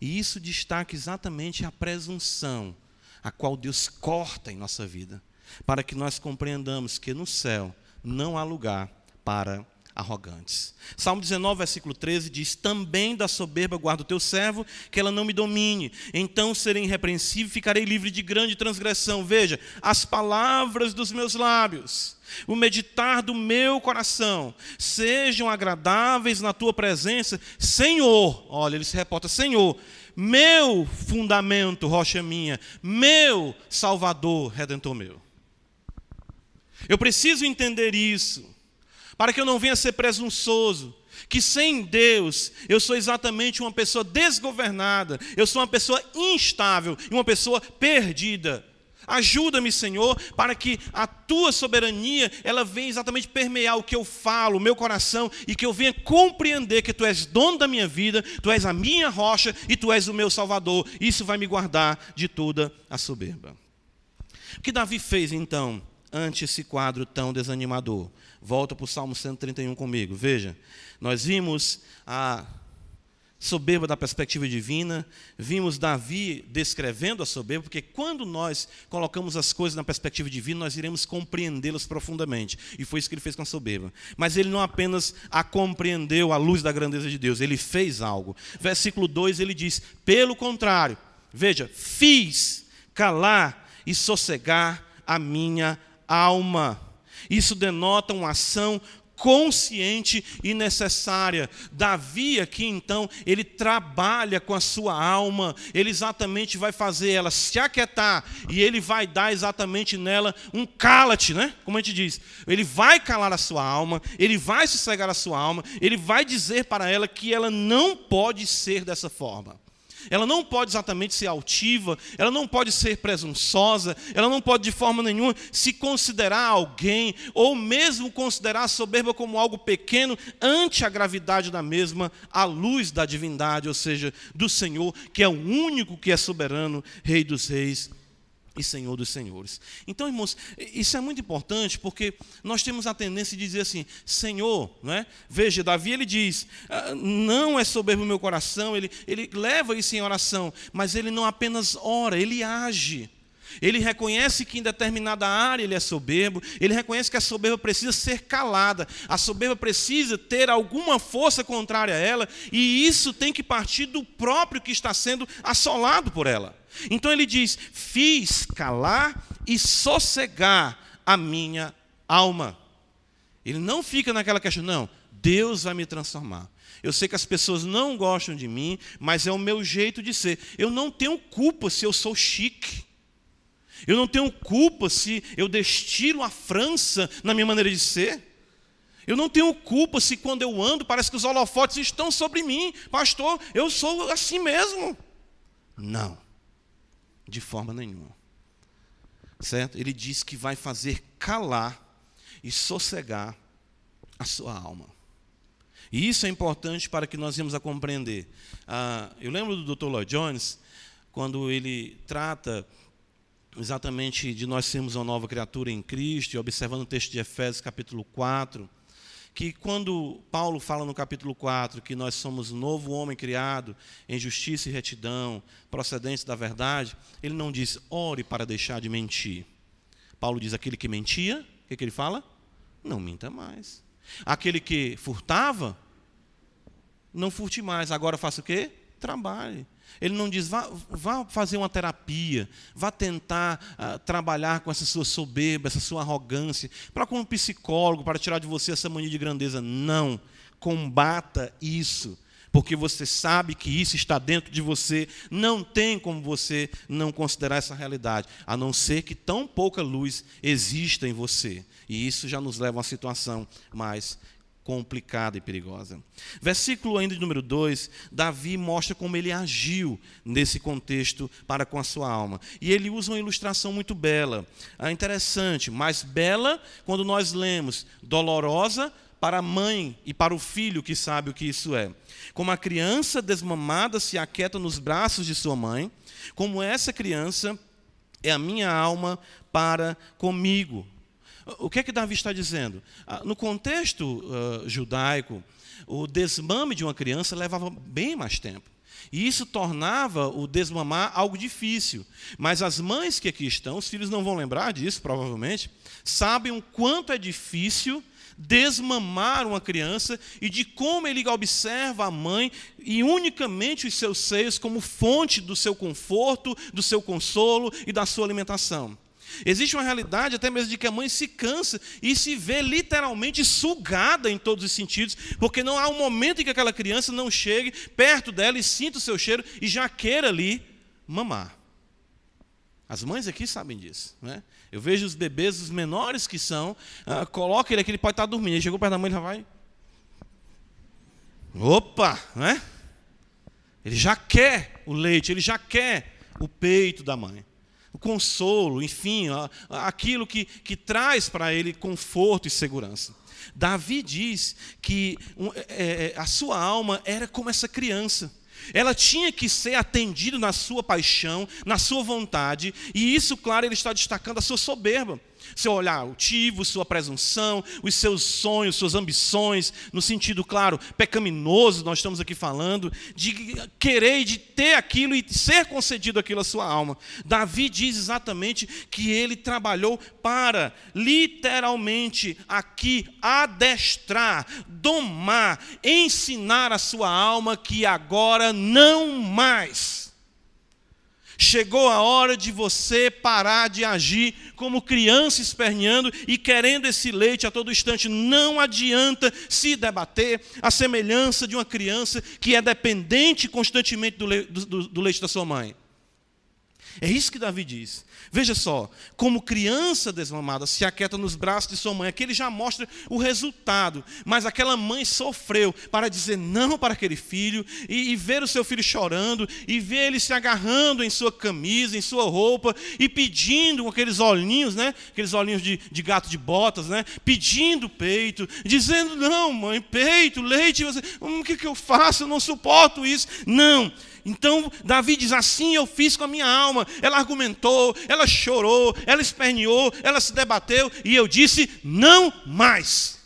E isso destaca exatamente a presunção a qual Deus corta em nossa vida, para que nós compreendamos que no céu não há lugar para arrogantes. Salmo 19, versículo 13 diz: Também da soberba guarda o teu servo, que ela não me domine. Então serei irrepreensível e ficarei livre de grande transgressão. Veja, as palavras dos meus lábios, o meditar do meu coração, sejam agradáveis na tua presença, Senhor. Olha, ele se reporta: Senhor, meu fundamento, rocha minha, meu Salvador, redentor meu. Eu preciso entender isso para que eu não venha ser presunçoso, que sem Deus eu sou exatamente uma pessoa desgovernada, eu sou uma pessoa instável e uma pessoa perdida. Ajuda-me, Senhor, para que a tua soberania ela venha exatamente permear o que eu falo, o meu coração, e que eu venha compreender que tu és dono da minha vida, tu és a minha rocha e tu és o meu salvador. Isso vai me guardar de toda a soberba. O que Davi fez então? Ante esse quadro tão desanimador. Volta para o Salmo 131 comigo. Veja, nós vimos a soberba da perspectiva divina, vimos Davi descrevendo a soberba, porque quando nós colocamos as coisas na perspectiva divina, nós iremos compreendê-las profundamente. E foi isso que ele fez com a soberba. Mas ele não apenas a compreendeu à luz da grandeza de Deus, ele fez algo. Versículo 2 ele diz: pelo contrário, veja, fiz calar e sossegar a minha alma. Isso denota uma ação consciente e necessária. Davi aqui então, ele trabalha com a sua alma, ele exatamente vai fazer ela se aquietar e ele vai dar exatamente nela um cala-te, né? Como a gente diz. Ele vai calar a sua alma, ele vai sossegar a sua alma, ele vai dizer para ela que ela não pode ser dessa forma. Ela não pode exatamente ser altiva, ela não pode ser presunçosa, ela não pode de forma nenhuma se considerar alguém, ou mesmo considerar a soberba como algo pequeno ante a gravidade da mesma, à luz da divindade, ou seja, do Senhor, que é o único que é soberano, Rei dos Reis e Senhor dos Senhores. Então, irmãos, isso é muito importante porque nós temos a tendência de dizer assim: Senhor, não é? veja, Davi ele diz: ah, não é soberbo o meu coração, ele, ele leva isso em oração, mas ele não apenas ora, ele age. Ele reconhece que em determinada área ele é soberbo, ele reconhece que a soberba precisa ser calada, a soberba precisa ter alguma força contrária a ela, e isso tem que partir do próprio que está sendo assolado por ela. Então ele diz: Fiz calar e sossegar a minha alma. Ele não fica naquela questão, não, Deus vai me transformar. Eu sei que as pessoas não gostam de mim, mas é o meu jeito de ser. Eu não tenho culpa se eu sou chique. Eu não tenho culpa se eu destilo a França na minha maneira de ser. Eu não tenho culpa se quando eu ando parece que os holofotes estão sobre mim. Pastor, eu sou assim mesmo. Não de forma nenhuma. Certo? Ele diz que vai fazer calar e sossegar a sua alma. E isso é importante para que nós venhamos a compreender. Ah, eu lembro do Dr. Lloyd Jones, quando ele trata exatamente de nós sermos uma nova criatura em Cristo, e observando o texto de Efésios, capítulo 4, que quando Paulo fala no capítulo 4 que nós somos novo homem criado em justiça e retidão, procedentes da verdade, ele não diz ore para deixar de mentir. Paulo diz aquele que mentia, o que, que ele fala? Não minta mais. Aquele que furtava, não furte mais. Agora faça o quê? Trabalhe. Ele não diz, vá, vá fazer uma terapia, vá tentar uh, trabalhar com essa sua soberba, essa sua arrogância, para como psicólogo, para tirar de você essa mania de grandeza. Não. Combata isso, porque você sabe que isso está dentro de você. Não tem como você não considerar essa realidade, a não ser que tão pouca luz exista em você. E isso já nos leva a uma situação mais complicada e perigosa. Versículo ainda de número 2, Davi mostra como ele agiu nesse contexto para com a sua alma. E ele usa uma ilustração muito bela, é interessante, mas bela quando nós lemos, dolorosa para a mãe e para o filho que sabe o que isso é. Como a criança desmamada se aquieta nos braços de sua mãe, como essa criança é a minha alma para comigo. O que é que Davi está dizendo? Ah, no contexto uh, judaico, o desmame de uma criança levava bem mais tempo. E isso tornava o desmamar algo difícil. Mas as mães que aqui estão, os filhos não vão lembrar disso, provavelmente, sabem o quanto é difícil desmamar uma criança e de como ele observa a mãe e unicamente os seus seios como fonte do seu conforto, do seu consolo e da sua alimentação. Existe uma realidade até mesmo de que a mãe se cansa e se vê literalmente sugada em todos os sentidos, porque não há um momento em que aquela criança não chegue perto dela e sinta o seu cheiro e já queira ali mamar. As mães aqui sabem disso. Né? Eu vejo os bebês, os menores que são, uh, coloca ele aqui, ele pode estar dormindo. Ele chegou perto da mãe, ele já vai. Opa! Né? Ele já quer o leite, ele já quer o peito da mãe o consolo, enfim, aquilo que, que traz para ele conforto e segurança. Davi diz que é, é, a sua alma era como essa criança. Ela tinha que ser atendida na sua paixão, na sua vontade, e isso, claro, ele está destacando a sua soberba. Seu olhar altivo, sua presunção, os seus sonhos, suas ambições, no sentido, claro, pecaminoso, nós estamos aqui falando, de querer, de ter aquilo e ser concedido aquilo à sua alma. Davi diz exatamente que ele trabalhou para, literalmente, aqui, adestrar, domar, ensinar a sua alma que agora não mais Chegou a hora de você parar de agir como criança esperneando e querendo esse leite a todo instante. Não adianta se debater a semelhança de uma criança que é dependente constantemente do, le do, do leite da sua mãe. É isso que Davi diz. Veja só, como criança desmamada se aquieta nos braços de sua mãe, aqui ele já mostra o resultado, mas aquela mãe sofreu para dizer não para aquele filho, e, e, ver o seu filho chorando, e ver ele se agarrando em sua camisa, em sua roupa, e pedindo com aqueles olhinhos, né? aqueles olhinhos de, de gato de botas, né? pedindo peito, dizendo: Não, mãe, peito, leite, você, hum, o que, que eu faço? Eu não suporto isso. Não, então, Davi diz: Assim eu fiz com a minha alma. Ela argumentou, ela chorou, ela esperneou, ela se debateu, e eu disse: Não mais.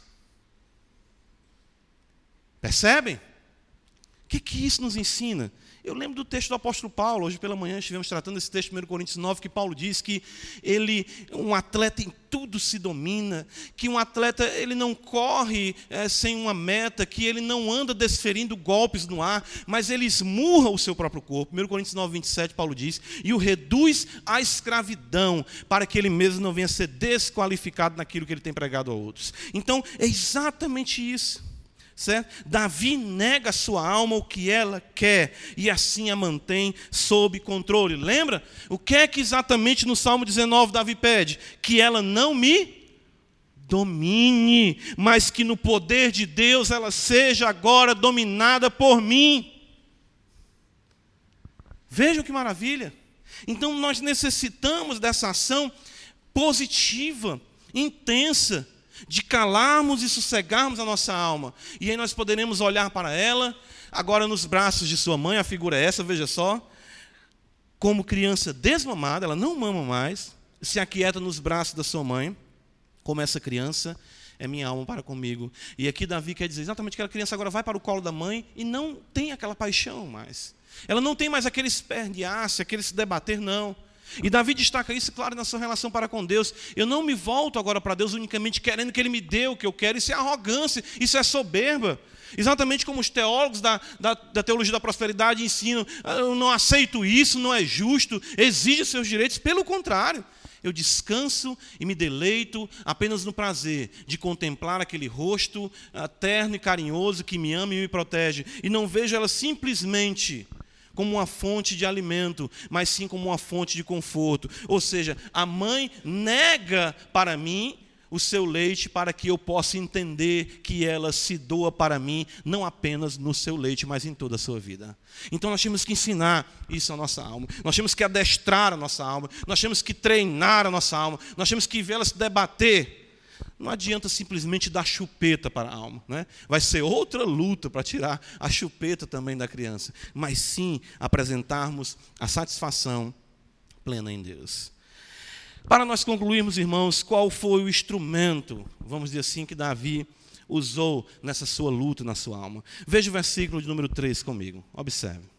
Percebem? O que, que isso nos ensina? Eu lembro do texto do apóstolo Paulo, hoje pela manhã estivemos tratando esse texto, 1 Coríntios 9, que Paulo diz que ele, um atleta em tudo se domina, que um atleta ele não corre é, sem uma meta, que ele não anda desferindo golpes no ar, mas ele esmurra o seu próprio corpo. 1 Coríntios 9, 27, Paulo diz, e o reduz à escravidão, para que ele mesmo não venha ser desqualificado naquilo que ele tem pregado a outros. Então, é exatamente isso. Certo? Davi nega sua alma o que ela quer e assim a mantém sob controle. Lembra? O que é que exatamente no Salmo 19 Davi pede? Que ela não me domine, mas que no poder de Deus ela seja agora dominada por mim. Vejam que maravilha. Então nós necessitamos dessa ação positiva, intensa, de calarmos e sossegarmos a nossa alma. E aí nós poderemos olhar para ela, agora nos braços de sua mãe, a figura é essa, veja só, como criança desmamada, ela não mama mais, se aquieta nos braços da sua mãe, como essa criança é minha alma para comigo. E aqui Davi quer dizer exatamente que aquela criança agora vai para o colo da mãe e não tem aquela paixão mais. Ela não tem mais aquele espernear-se, aquele se debater, não. E Davi destaca isso, claro, na sua relação para com Deus. Eu não me volto agora para Deus unicamente querendo que Ele me dê o que eu quero. Isso é arrogância, isso é soberba. Exatamente como os teólogos da, da, da teologia da prosperidade ensinam: ah, eu não aceito isso, não é justo, exige seus direitos. Pelo contrário, eu descanso e me deleito apenas no prazer de contemplar aquele rosto ah, terno e carinhoso que me ama e me protege. E não vejo ela simplesmente como uma fonte de alimento, mas sim como uma fonte de conforto. Ou seja, a mãe nega para mim o seu leite para que eu possa entender que ela se doa para mim, não apenas no seu leite, mas em toda a sua vida. Então nós temos que ensinar isso à nossa alma, nós temos que adestrar a nossa alma, nós temos que treinar a nossa alma, nós temos que vê-la se debater não adianta simplesmente dar chupeta para a alma, né? vai ser outra luta para tirar a chupeta também da criança, mas sim apresentarmos a satisfação plena em Deus. Para nós concluirmos, irmãos, qual foi o instrumento, vamos dizer assim, que Davi usou nessa sua luta na sua alma? Veja o versículo de número 3 comigo, observe.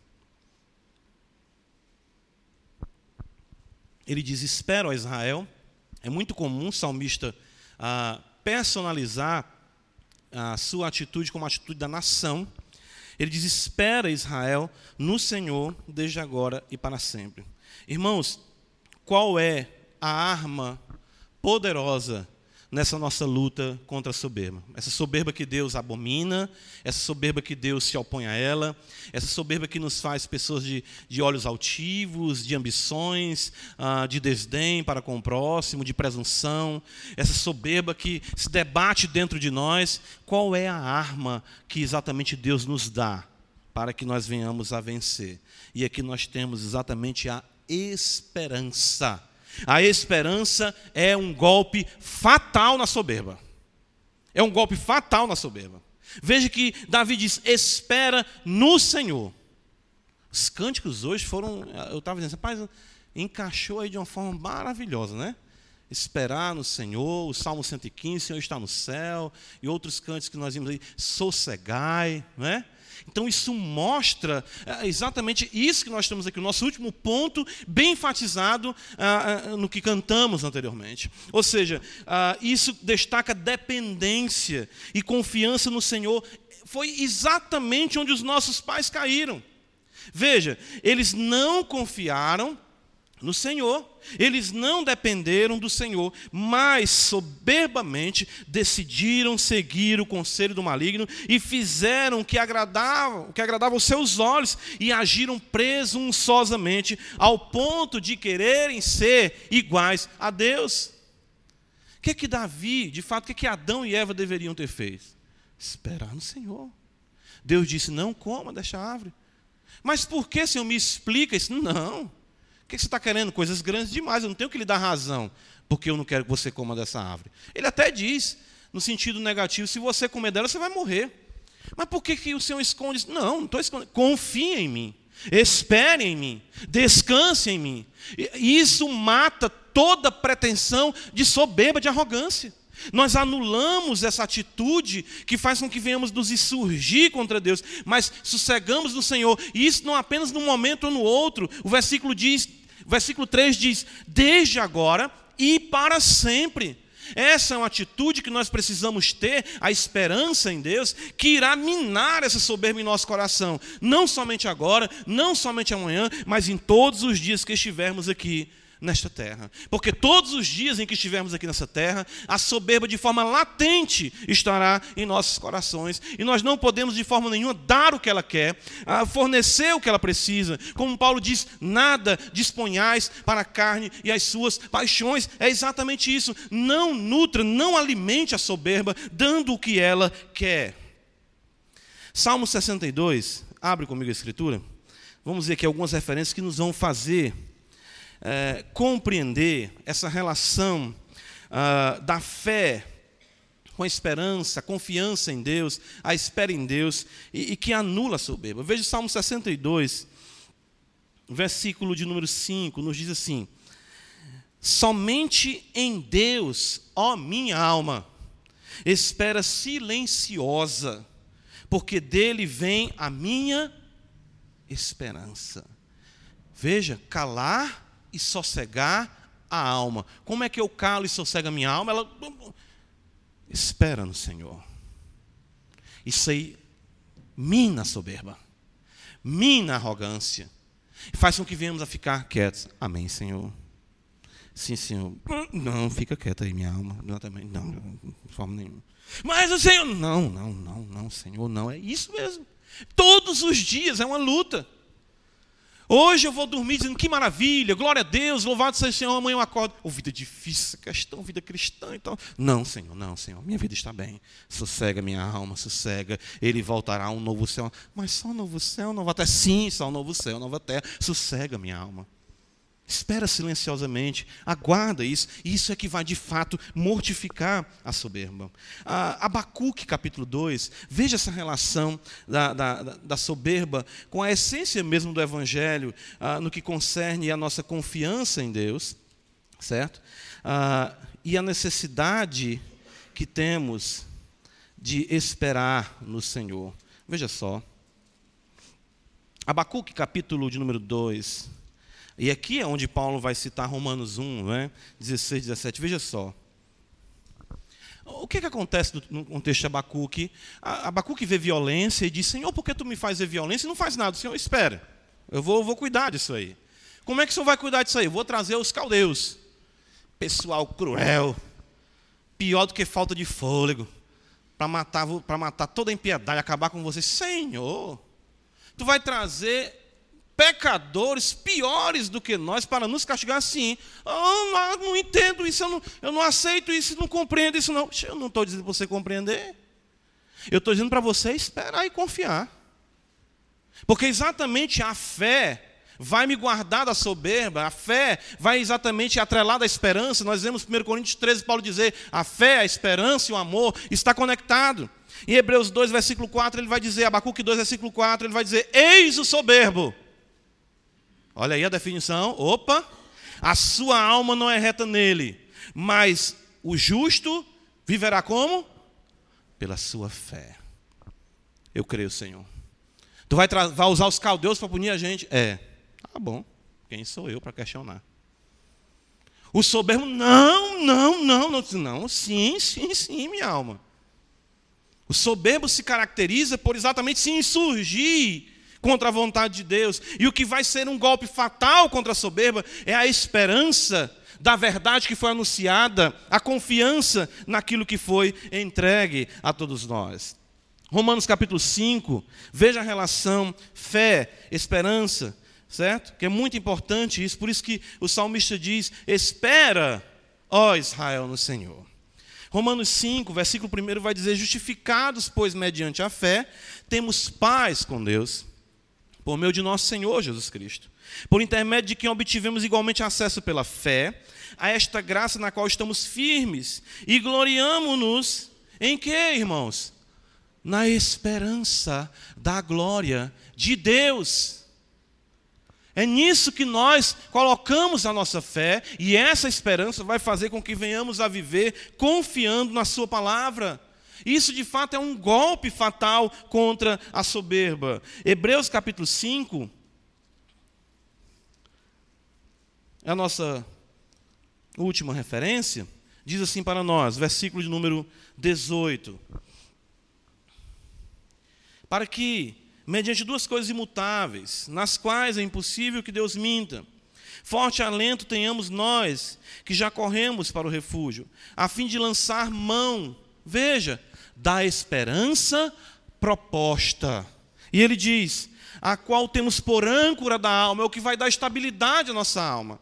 Ele diz: Espero a Israel. É muito comum o salmista a personalizar a sua atitude como a atitude da nação. Ele diz: Espera Israel no Senhor desde agora e para sempre. Irmãos, qual é a arma poderosa nessa nossa luta contra a soberba. Essa soberba que Deus abomina, essa soberba que Deus se opõe a ela, essa soberba que nos faz pessoas de, de olhos altivos, de ambições, ah, de desdém para com o próximo, de presunção, essa soberba que se debate dentro de nós. Qual é a arma que exatamente Deus nos dá para que nós venhamos a vencer? E aqui nós temos exatamente a esperança a esperança é um golpe fatal na soberba. É um golpe fatal na soberba. Veja que Davi diz: espera no Senhor. Os cânticos hoje foram, eu estava dizendo, rapaz, encaixou aí de uma forma maravilhosa, né? esperar no Senhor, o Salmo 115, o Senhor está no céu, e outros cantos que nós vimos aí, sossegai, não é? Então isso mostra é, exatamente isso que nós temos aqui, o nosso último ponto, bem enfatizado ah, ah, no que cantamos anteriormente. Ou seja, ah, isso destaca dependência e confiança no Senhor. Foi exatamente onde os nossos pais caíram. Veja, eles não confiaram no Senhor. Eles não dependeram do Senhor, mas soberbamente decidiram seguir o conselho do maligno e fizeram o que agradava, o que agradava aos seus olhos e agiram presunçosamente ao ponto de quererem ser iguais a Deus. O que é que Davi, de fato, o que é que Adão e Eva deveriam ter feito? Esperar no Senhor. Deus disse: Não coma desta árvore. Mas por que, Senhor, me explica isso? Não que você está querendo? Coisas grandes demais, eu não tenho que lhe dar razão, porque eu não quero que você coma dessa árvore. Ele até diz, no sentido negativo, se você comer dela, você vai morrer. Mas por que, que o Senhor esconde? Não, não estou escondendo. Confie em mim. Espere em mim. Descanse em mim. Isso mata toda pretensão de soberba, de arrogância. Nós anulamos essa atitude que faz com que venhamos nos insurgir contra Deus, mas sossegamos no Senhor, e isso não apenas num momento ou no outro. O versículo diz, versículo 3 diz: "Desde agora e para sempre". Essa é uma atitude que nós precisamos ter, a esperança em Deus, que irá minar essa soberba em nosso coração, não somente agora, não somente amanhã, mas em todos os dias que estivermos aqui nesta terra. Porque todos os dias em que estivermos aqui nessa terra, a soberba de forma latente estará em nossos corações. E nós não podemos de forma nenhuma dar o que ela quer, fornecer o que ela precisa. Como Paulo diz, nada disponhais para a carne e as suas paixões. É exatamente isso. Não nutra, não alimente a soberba, dando o que ela quer. Salmo 62, abre comigo a escritura. Vamos ver aqui algumas referências que nos vão fazer é, compreender essa relação ah, da fé com a esperança, a confiança em Deus, a espera em Deus, e, e que anula a soberba. Veja o Salmo 62, versículo de número 5, nos diz assim: Somente em Deus, ó minha alma, espera silenciosa, porque dele vem a minha esperança. Veja, calar e sossegar a alma. Como é que eu calo e sossego a minha alma? Ela espera no Senhor. Isso aí mina a soberba, mina a arrogância, faz com que venhamos a ficar quietos. Amém, Senhor. Sim, Senhor. Não, fica quieto aí, minha alma. Não, também, não, de forma nenhuma. Mas o Senhor, não, não, não, não, Senhor, não. É isso mesmo. Todos os dias é uma luta. Hoje eu vou dormir dizendo que maravilha, glória a Deus, louvado seja o Senhor, amanhã eu acordo. Oh, vida difícil, questão, vida cristã e tal. Não, Senhor, não, Senhor, minha vida está bem. Sossega minha alma, sossega. Ele voltará a um novo céu. Mas só um novo céu, nova terra. Sim, só um novo céu, nova terra. Sossega minha alma. Espera silenciosamente, aguarda isso. Isso é que vai de fato mortificar a soberba. Ah, Abacuque, capítulo 2, veja essa relação da, da, da, soberba com a essência mesmo do Evangelho, ah, no que concerne a nossa confiança em Deus, certo? Ah, e a necessidade que temos de esperar no Senhor. Veja só. Abacuque, capítulo de número 2 e aqui é onde Paulo vai citar Romanos 1, né? 16, 17. Veja só. O que, que acontece no contexto de Abacuque? Abacuque vê violência e diz: Senhor, por que tu me faz ver violência e não faz nada? Senhor, espera, eu vou, vou cuidar disso aí. Como é que o Senhor vai cuidar disso aí? Vou trazer os caldeus. Pessoal cruel, pior do que falta de fôlego, para matar, matar toda a impiedade, acabar com vocês. Senhor, tu vai trazer pecadores piores do que nós para nos castigar assim. Oh, não, entendo isso, eu não, eu não aceito isso, não compreendo isso, não. Eu não estou dizendo para você compreender. Eu estou dizendo para você esperar e confiar. Porque exatamente a fé vai me guardar da soberba, a fé vai exatamente atrelar da esperança. Nós vemos em 1 Coríntios 13 Paulo dizer: a fé, a esperança e o amor está conectado. Em Hebreus 2, versículo 4, ele vai dizer, Abacuque 2, versículo 4, ele vai dizer: Eis o soberbo Olha aí a definição. Opa! A sua alma não é reta nele. Mas o justo viverá como? Pela sua fé. Eu creio, Senhor. Tu vai, vai usar os caldeus para punir a gente? É. Tá bom. Quem sou eu para questionar? O soberbo, não, não, não, não, não, sim, sim, sim, minha alma. O soberbo se caracteriza por exatamente se insurgir contra a vontade de Deus. E o que vai ser um golpe fatal contra a soberba é a esperança da verdade que foi anunciada, a confiança naquilo que foi entregue a todos nós. Romanos capítulo 5, veja a relação fé, esperança, certo? Que é muito importante isso, por isso que o salmista diz: Espera, ó Israel, no Senhor. Romanos 5, versículo 1 vai dizer: Justificados, pois, mediante a fé, temos paz com Deus, por meio de nosso Senhor Jesus Cristo, por intermédio de quem obtivemos igualmente acesso pela fé a esta graça na qual estamos firmes e gloriamo-nos em que, irmãos? Na esperança da glória de Deus. É nisso que nós colocamos a nossa fé, e essa esperança vai fazer com que venhamos a viver confiando na Sua palavra. Isso de fato é um golpe fatal contra a soberba. Hebreus capítulo 5 é a nossa última referência. Diz assim para nós, versículo de número 18: Para que mediante duas coisas imutáveis, nas quais é impossível que Deus minta. Forte alento tenhamos nós, que já corremos para o refúgio, a fim de lançar mão, veja, da esperança proposta. E ele diz: a qual temos por âncora da alma, é o que vai dar estabilidade à nossa alma.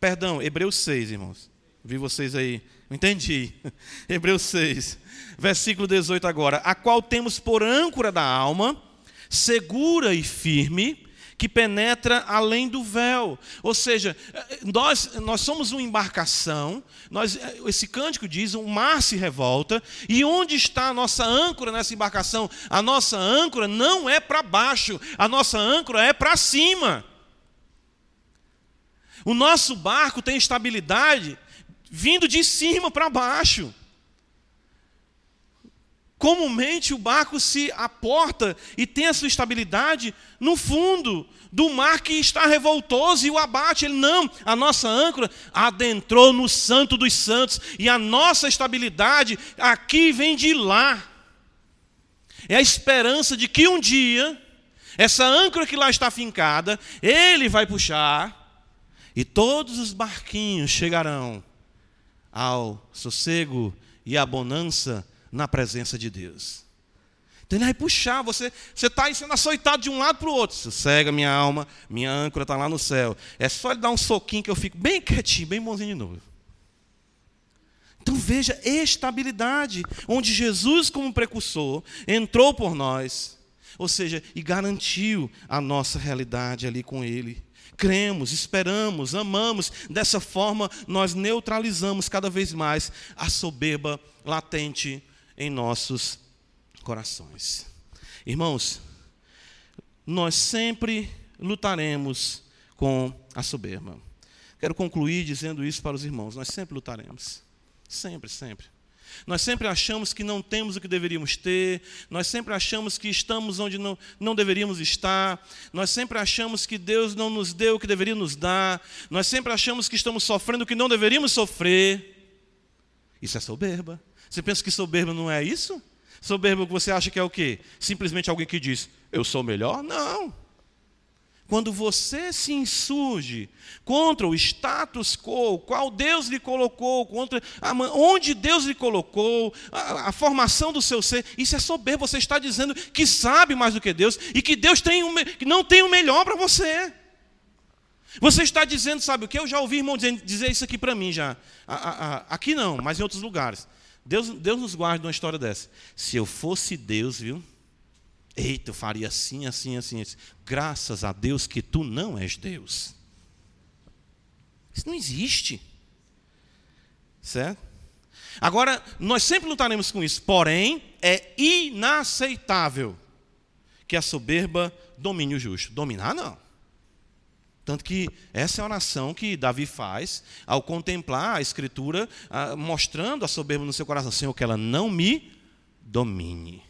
Perdão, Hebreus 6, irmãos. Vi vocês aí. Entendi. Hebreus 6, versículo 18 agora. A qual temos por âncora da alma segura e firme, que penetra além do véu. Ou seja, nós, nós somos uma embarcação, nós, esse cântico diz: o mar se revolta, e onde está a nossa âncora nessa embarcação? A nossa âncora não é para baixo, a nossa âncora é para cima. O nosso barco tem estabilidade vindo de cima para baixo. Comumente o barco se aporta e tem a sua estabilidade no fundo do mar que está revoltoso e o abate. Ele não, a nossa âncora adentrou no santo dos santos e a nossa estabilidade aqui vem de lá. É a esperança de que um dia essa âncora que lá está fincada, ele vai puxar e todos os barquinhos chegarão ao sossego e à bonança na presença de Deus. Então ele vai puxar, você está sendo açoitado de um lado para o outro. Sossega minha alma, minha âncora está lá no céu. É só ele dar um soquinho que eu fico bem quietinho, bem bonzinho de novo. Então veja estabilidade, onde Jesus, como precursor, entrou por nós, ou seja, e garantiu a nossa realidade ali com Ele. Cremos, esperamos, amamos, dessa forma nós neutralizamos cada vez mais a soberba latente em nossos corações. Irmãos, nós sempre lutaremos com a soberba. Quero concluir dizendo isso para os irmãos: nós sempre lutaremos. Sempre, sempre. Nós sempre achamos que não temos o que deveríamos ter, nós sempre achamos que estamos onde não, não deveríamos estar, nós sempre achamos que Deus não nos deu o que deveria nos dar, nós sempre achamos que estamos sofrendo o que não deveríamos sofrer. Isso é soberba. Você pensa que soberba não é isso? Soberba que você acha que é o quê? Simplesmente alguém que diz, eu sou melhor? Não. Quando você se insurge contra o status quo, qual Deus lhe colocou, contra onde Deus lhe colocou, a, a, formação do seu ser, isso é soberba. Você está dizendo que sabe mais do que Deus e que Deus tem um, não tem o melhor para você. Você está dizendo, sabe o que? Eu já ouvi irmão dizer, isso aqui para mim já. A, a, aqui não, mas em outros lugares. Deus, Deus nos guarde uma história dessa. Se eu fosse Deus, viu? Eita, eu faria assim, assim, assim, assim. Graças a Deus que tu não és Deus. Isso não existe. Certo? Agora, nós sempre lutaremos com isso, porém, é inaceitável que a soberba domine o justo. Dominar, não. Tanto que essa é a oração que Davi faz ao contemplar a Escritura, mostrando a soberba no seu coração. Senhor, que ela não me domine.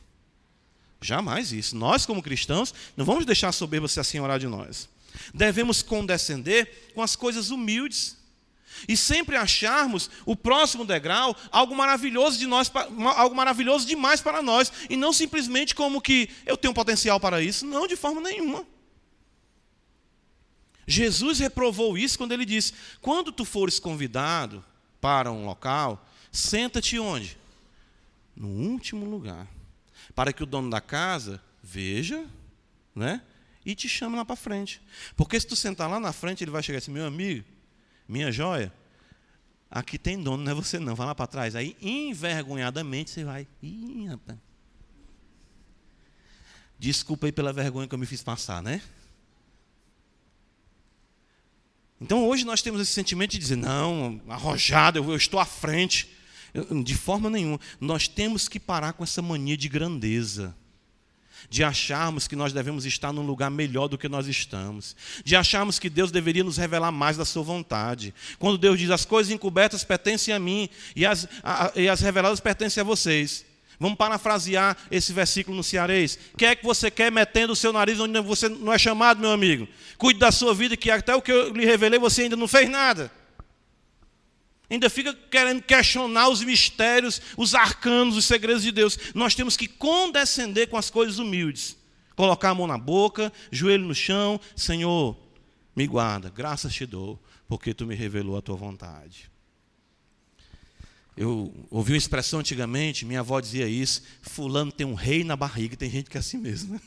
Jamais isso. Nós, como cristãos, não vamos deixar a soberba ser a senhora de nós. Devemos condescender com as coisas humildes. E sempre acharmos o próximo degrau algo maravilhoso de nós, algo maravilhoso demais para nós, e não simplesmente como que eu tenho potencial para isso, não de forma nenhuma. Jesus reprovou isso quando ele disse: "Quando tu fores convidado para um local, senta-te onde? No último lugar, para que o dono da casa veja, né? E te chame lá para frente. Porque se tu sentar lá na frente, ele vai chegar assim: "Meu amigo, minha joia, aqui tem dono, não é você não, vai lá para trás". Aí envergonhadamente você vai: "Ih, rapaz. Desculpa aí pela vergonha que eu me fiz passar, né?" Então hoje nós temos esse sentimento de dizer, não, arrojado, eu, estou à frente. De forma nenhuma. Nós temos que parar com essa mania de grandeza. De acharmos que nós devemos estar num lugar melhor do que nós estamos. De acharmos que Deus deveria nos revelar mais da sua vontade. Quando Deus diz, as coisas encobertas pertencem a mim e as, a, e as reveladas pertencem a vocês. Vamos parafrasear esse versículo no cearês. O que é que você quer metendo o seu nariz onde você não é chamado, meu amigo? Cuide da sua vida, que até o que eu lhe revelei você ainda não fez nada. Ainda fica querendo questionar os mistérios, os arcanos, os segredos de Deus. Nós temos que condescender com as coisas humildes. Colocar a mão na boca, joelho no chão. Senhor, me guarda, graças te dou, porque tu me revelou a tua vontade. Eu ouvi uma expressão antigamente, minha avó dizia isso: Fulano tem um rei na barriga, tem gente que é assim mesmo. Né?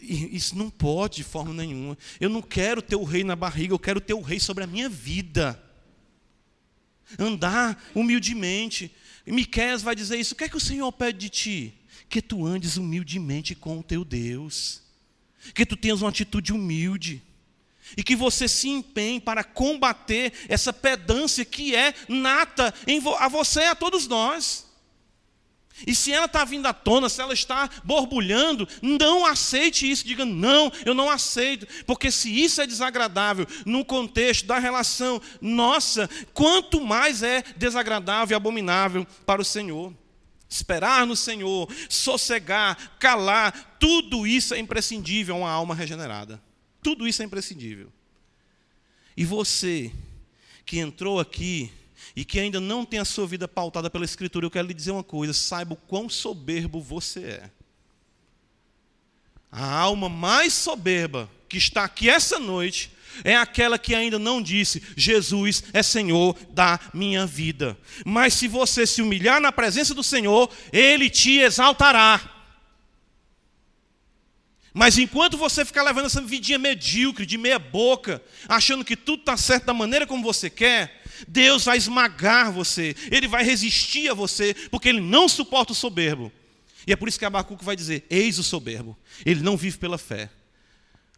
Isso não pode de forma nenhuma. Eu não quero ter o rei na barriga, eu quero ter o rei sobre a minha vida. Andar humildemente. E Miqueias vai dizer isso: o que é que o Senhor pede de ti? Que tu andes humildemente com o teu Deus. Que tu tenhas uma atitude humilde e que você se empenhe para combater essa pedância que é nata a você e a todos nós. E se ela está vindo à tona, se ela está borbulhando, não aceite isso. Diga, não, eu não aceito. Porque se isso é desagradável no contexto da relação nossa, quanto mais é desagradável e abominável para o Senhor. Esperar no Senhor, sossegar, calar, tudo isso é imprescindível a uma alma regenerada. Tudo isso é imprescindível. E você que entrou aqui e que ainda não tem a sua vida pautada pela Escritura, eu quero lhe dizer uma coisa: saiba o quão soberbo você é. A alma mais soberba que está aqui essa noite é aquela que ainda não disse: Jesus é Senhor da minha vida. Mas se você se humilhar na presença do Senhor, Ele te exaltará. Mas enquanto você ficar levando essa vidinha medíocre, de meia boca, achando que tudo está certo da maneira como você quer, Deus vai esmagar você, Ele vai resistir a você, porque Ele não suporta o soberbo. E é por isso que Abacuque vai dizer: Eis o soberbo, ele não vive pela fé.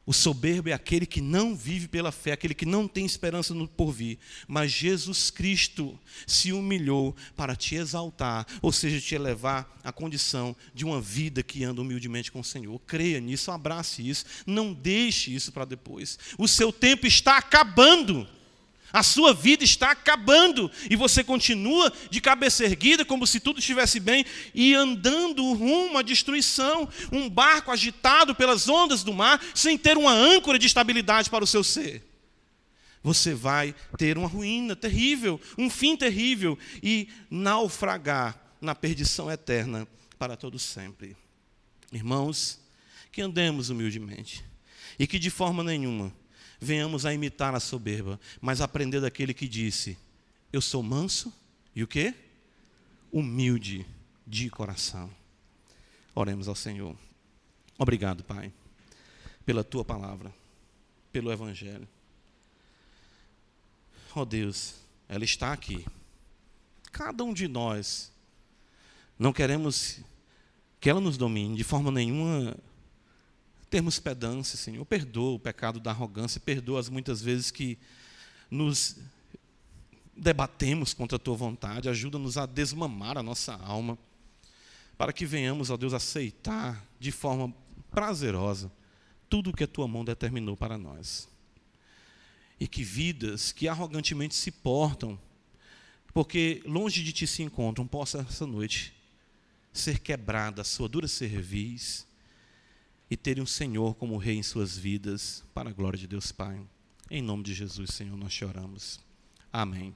O soberbo é aquele que não vive pela fé, aquele que não tem esperança no porvir. Mas Jesus Cristo se humilhou para te exaltar, ou seja, te elevar à condição de uma vida que anda humildemente com o Senhor. Creia nisso, abrace isso, não deixe isso para depois. O seu tempo está acabando. A sua vida está acabando e você continua de cabeça erguida, como se tudo estivesse bem, e andando rumo à destruição, um barco agitado pelas ondas do mar, sem ter uma âncora de estabilidade para o seu ser. Você vai ter uma ruína terrível, um fim terrível e naufragar na perdição eterna para todo sempre. Irmãos, que andemos humildemente e que de forma nenhuma venhamos a imitar a soberba, mas aprender daquele que disse: Eu sou manso e o quê? Humilde de coração. Oremos ao Senhor. Obrigado, Pai, pela tua palavra, pelo Evangelho. Oh Deus, ela está aqui. Cada um de nós não queremos que ela nos domine de forma nenhuma termos pedância, Senhor. Perdoa o pecado da arrogância, perdoa as muitas vezes que nos debatemos contra a tua vontade, ajuda-nos a desmamar a nossa alma, para que venhamos, ó Deus, aceitar de forma prazerosa tudo o que a tua mão determinou para nós. e que vidas que arrogantemente se portam, porque longe de ti se encontram, possa essa noite ser quebrada a sua dura cerviz e terem um Senhor como Rei em suas vidas, para a glória de Deus Pai. Em nome de Jesus, Senhor, nós choramos. Amém.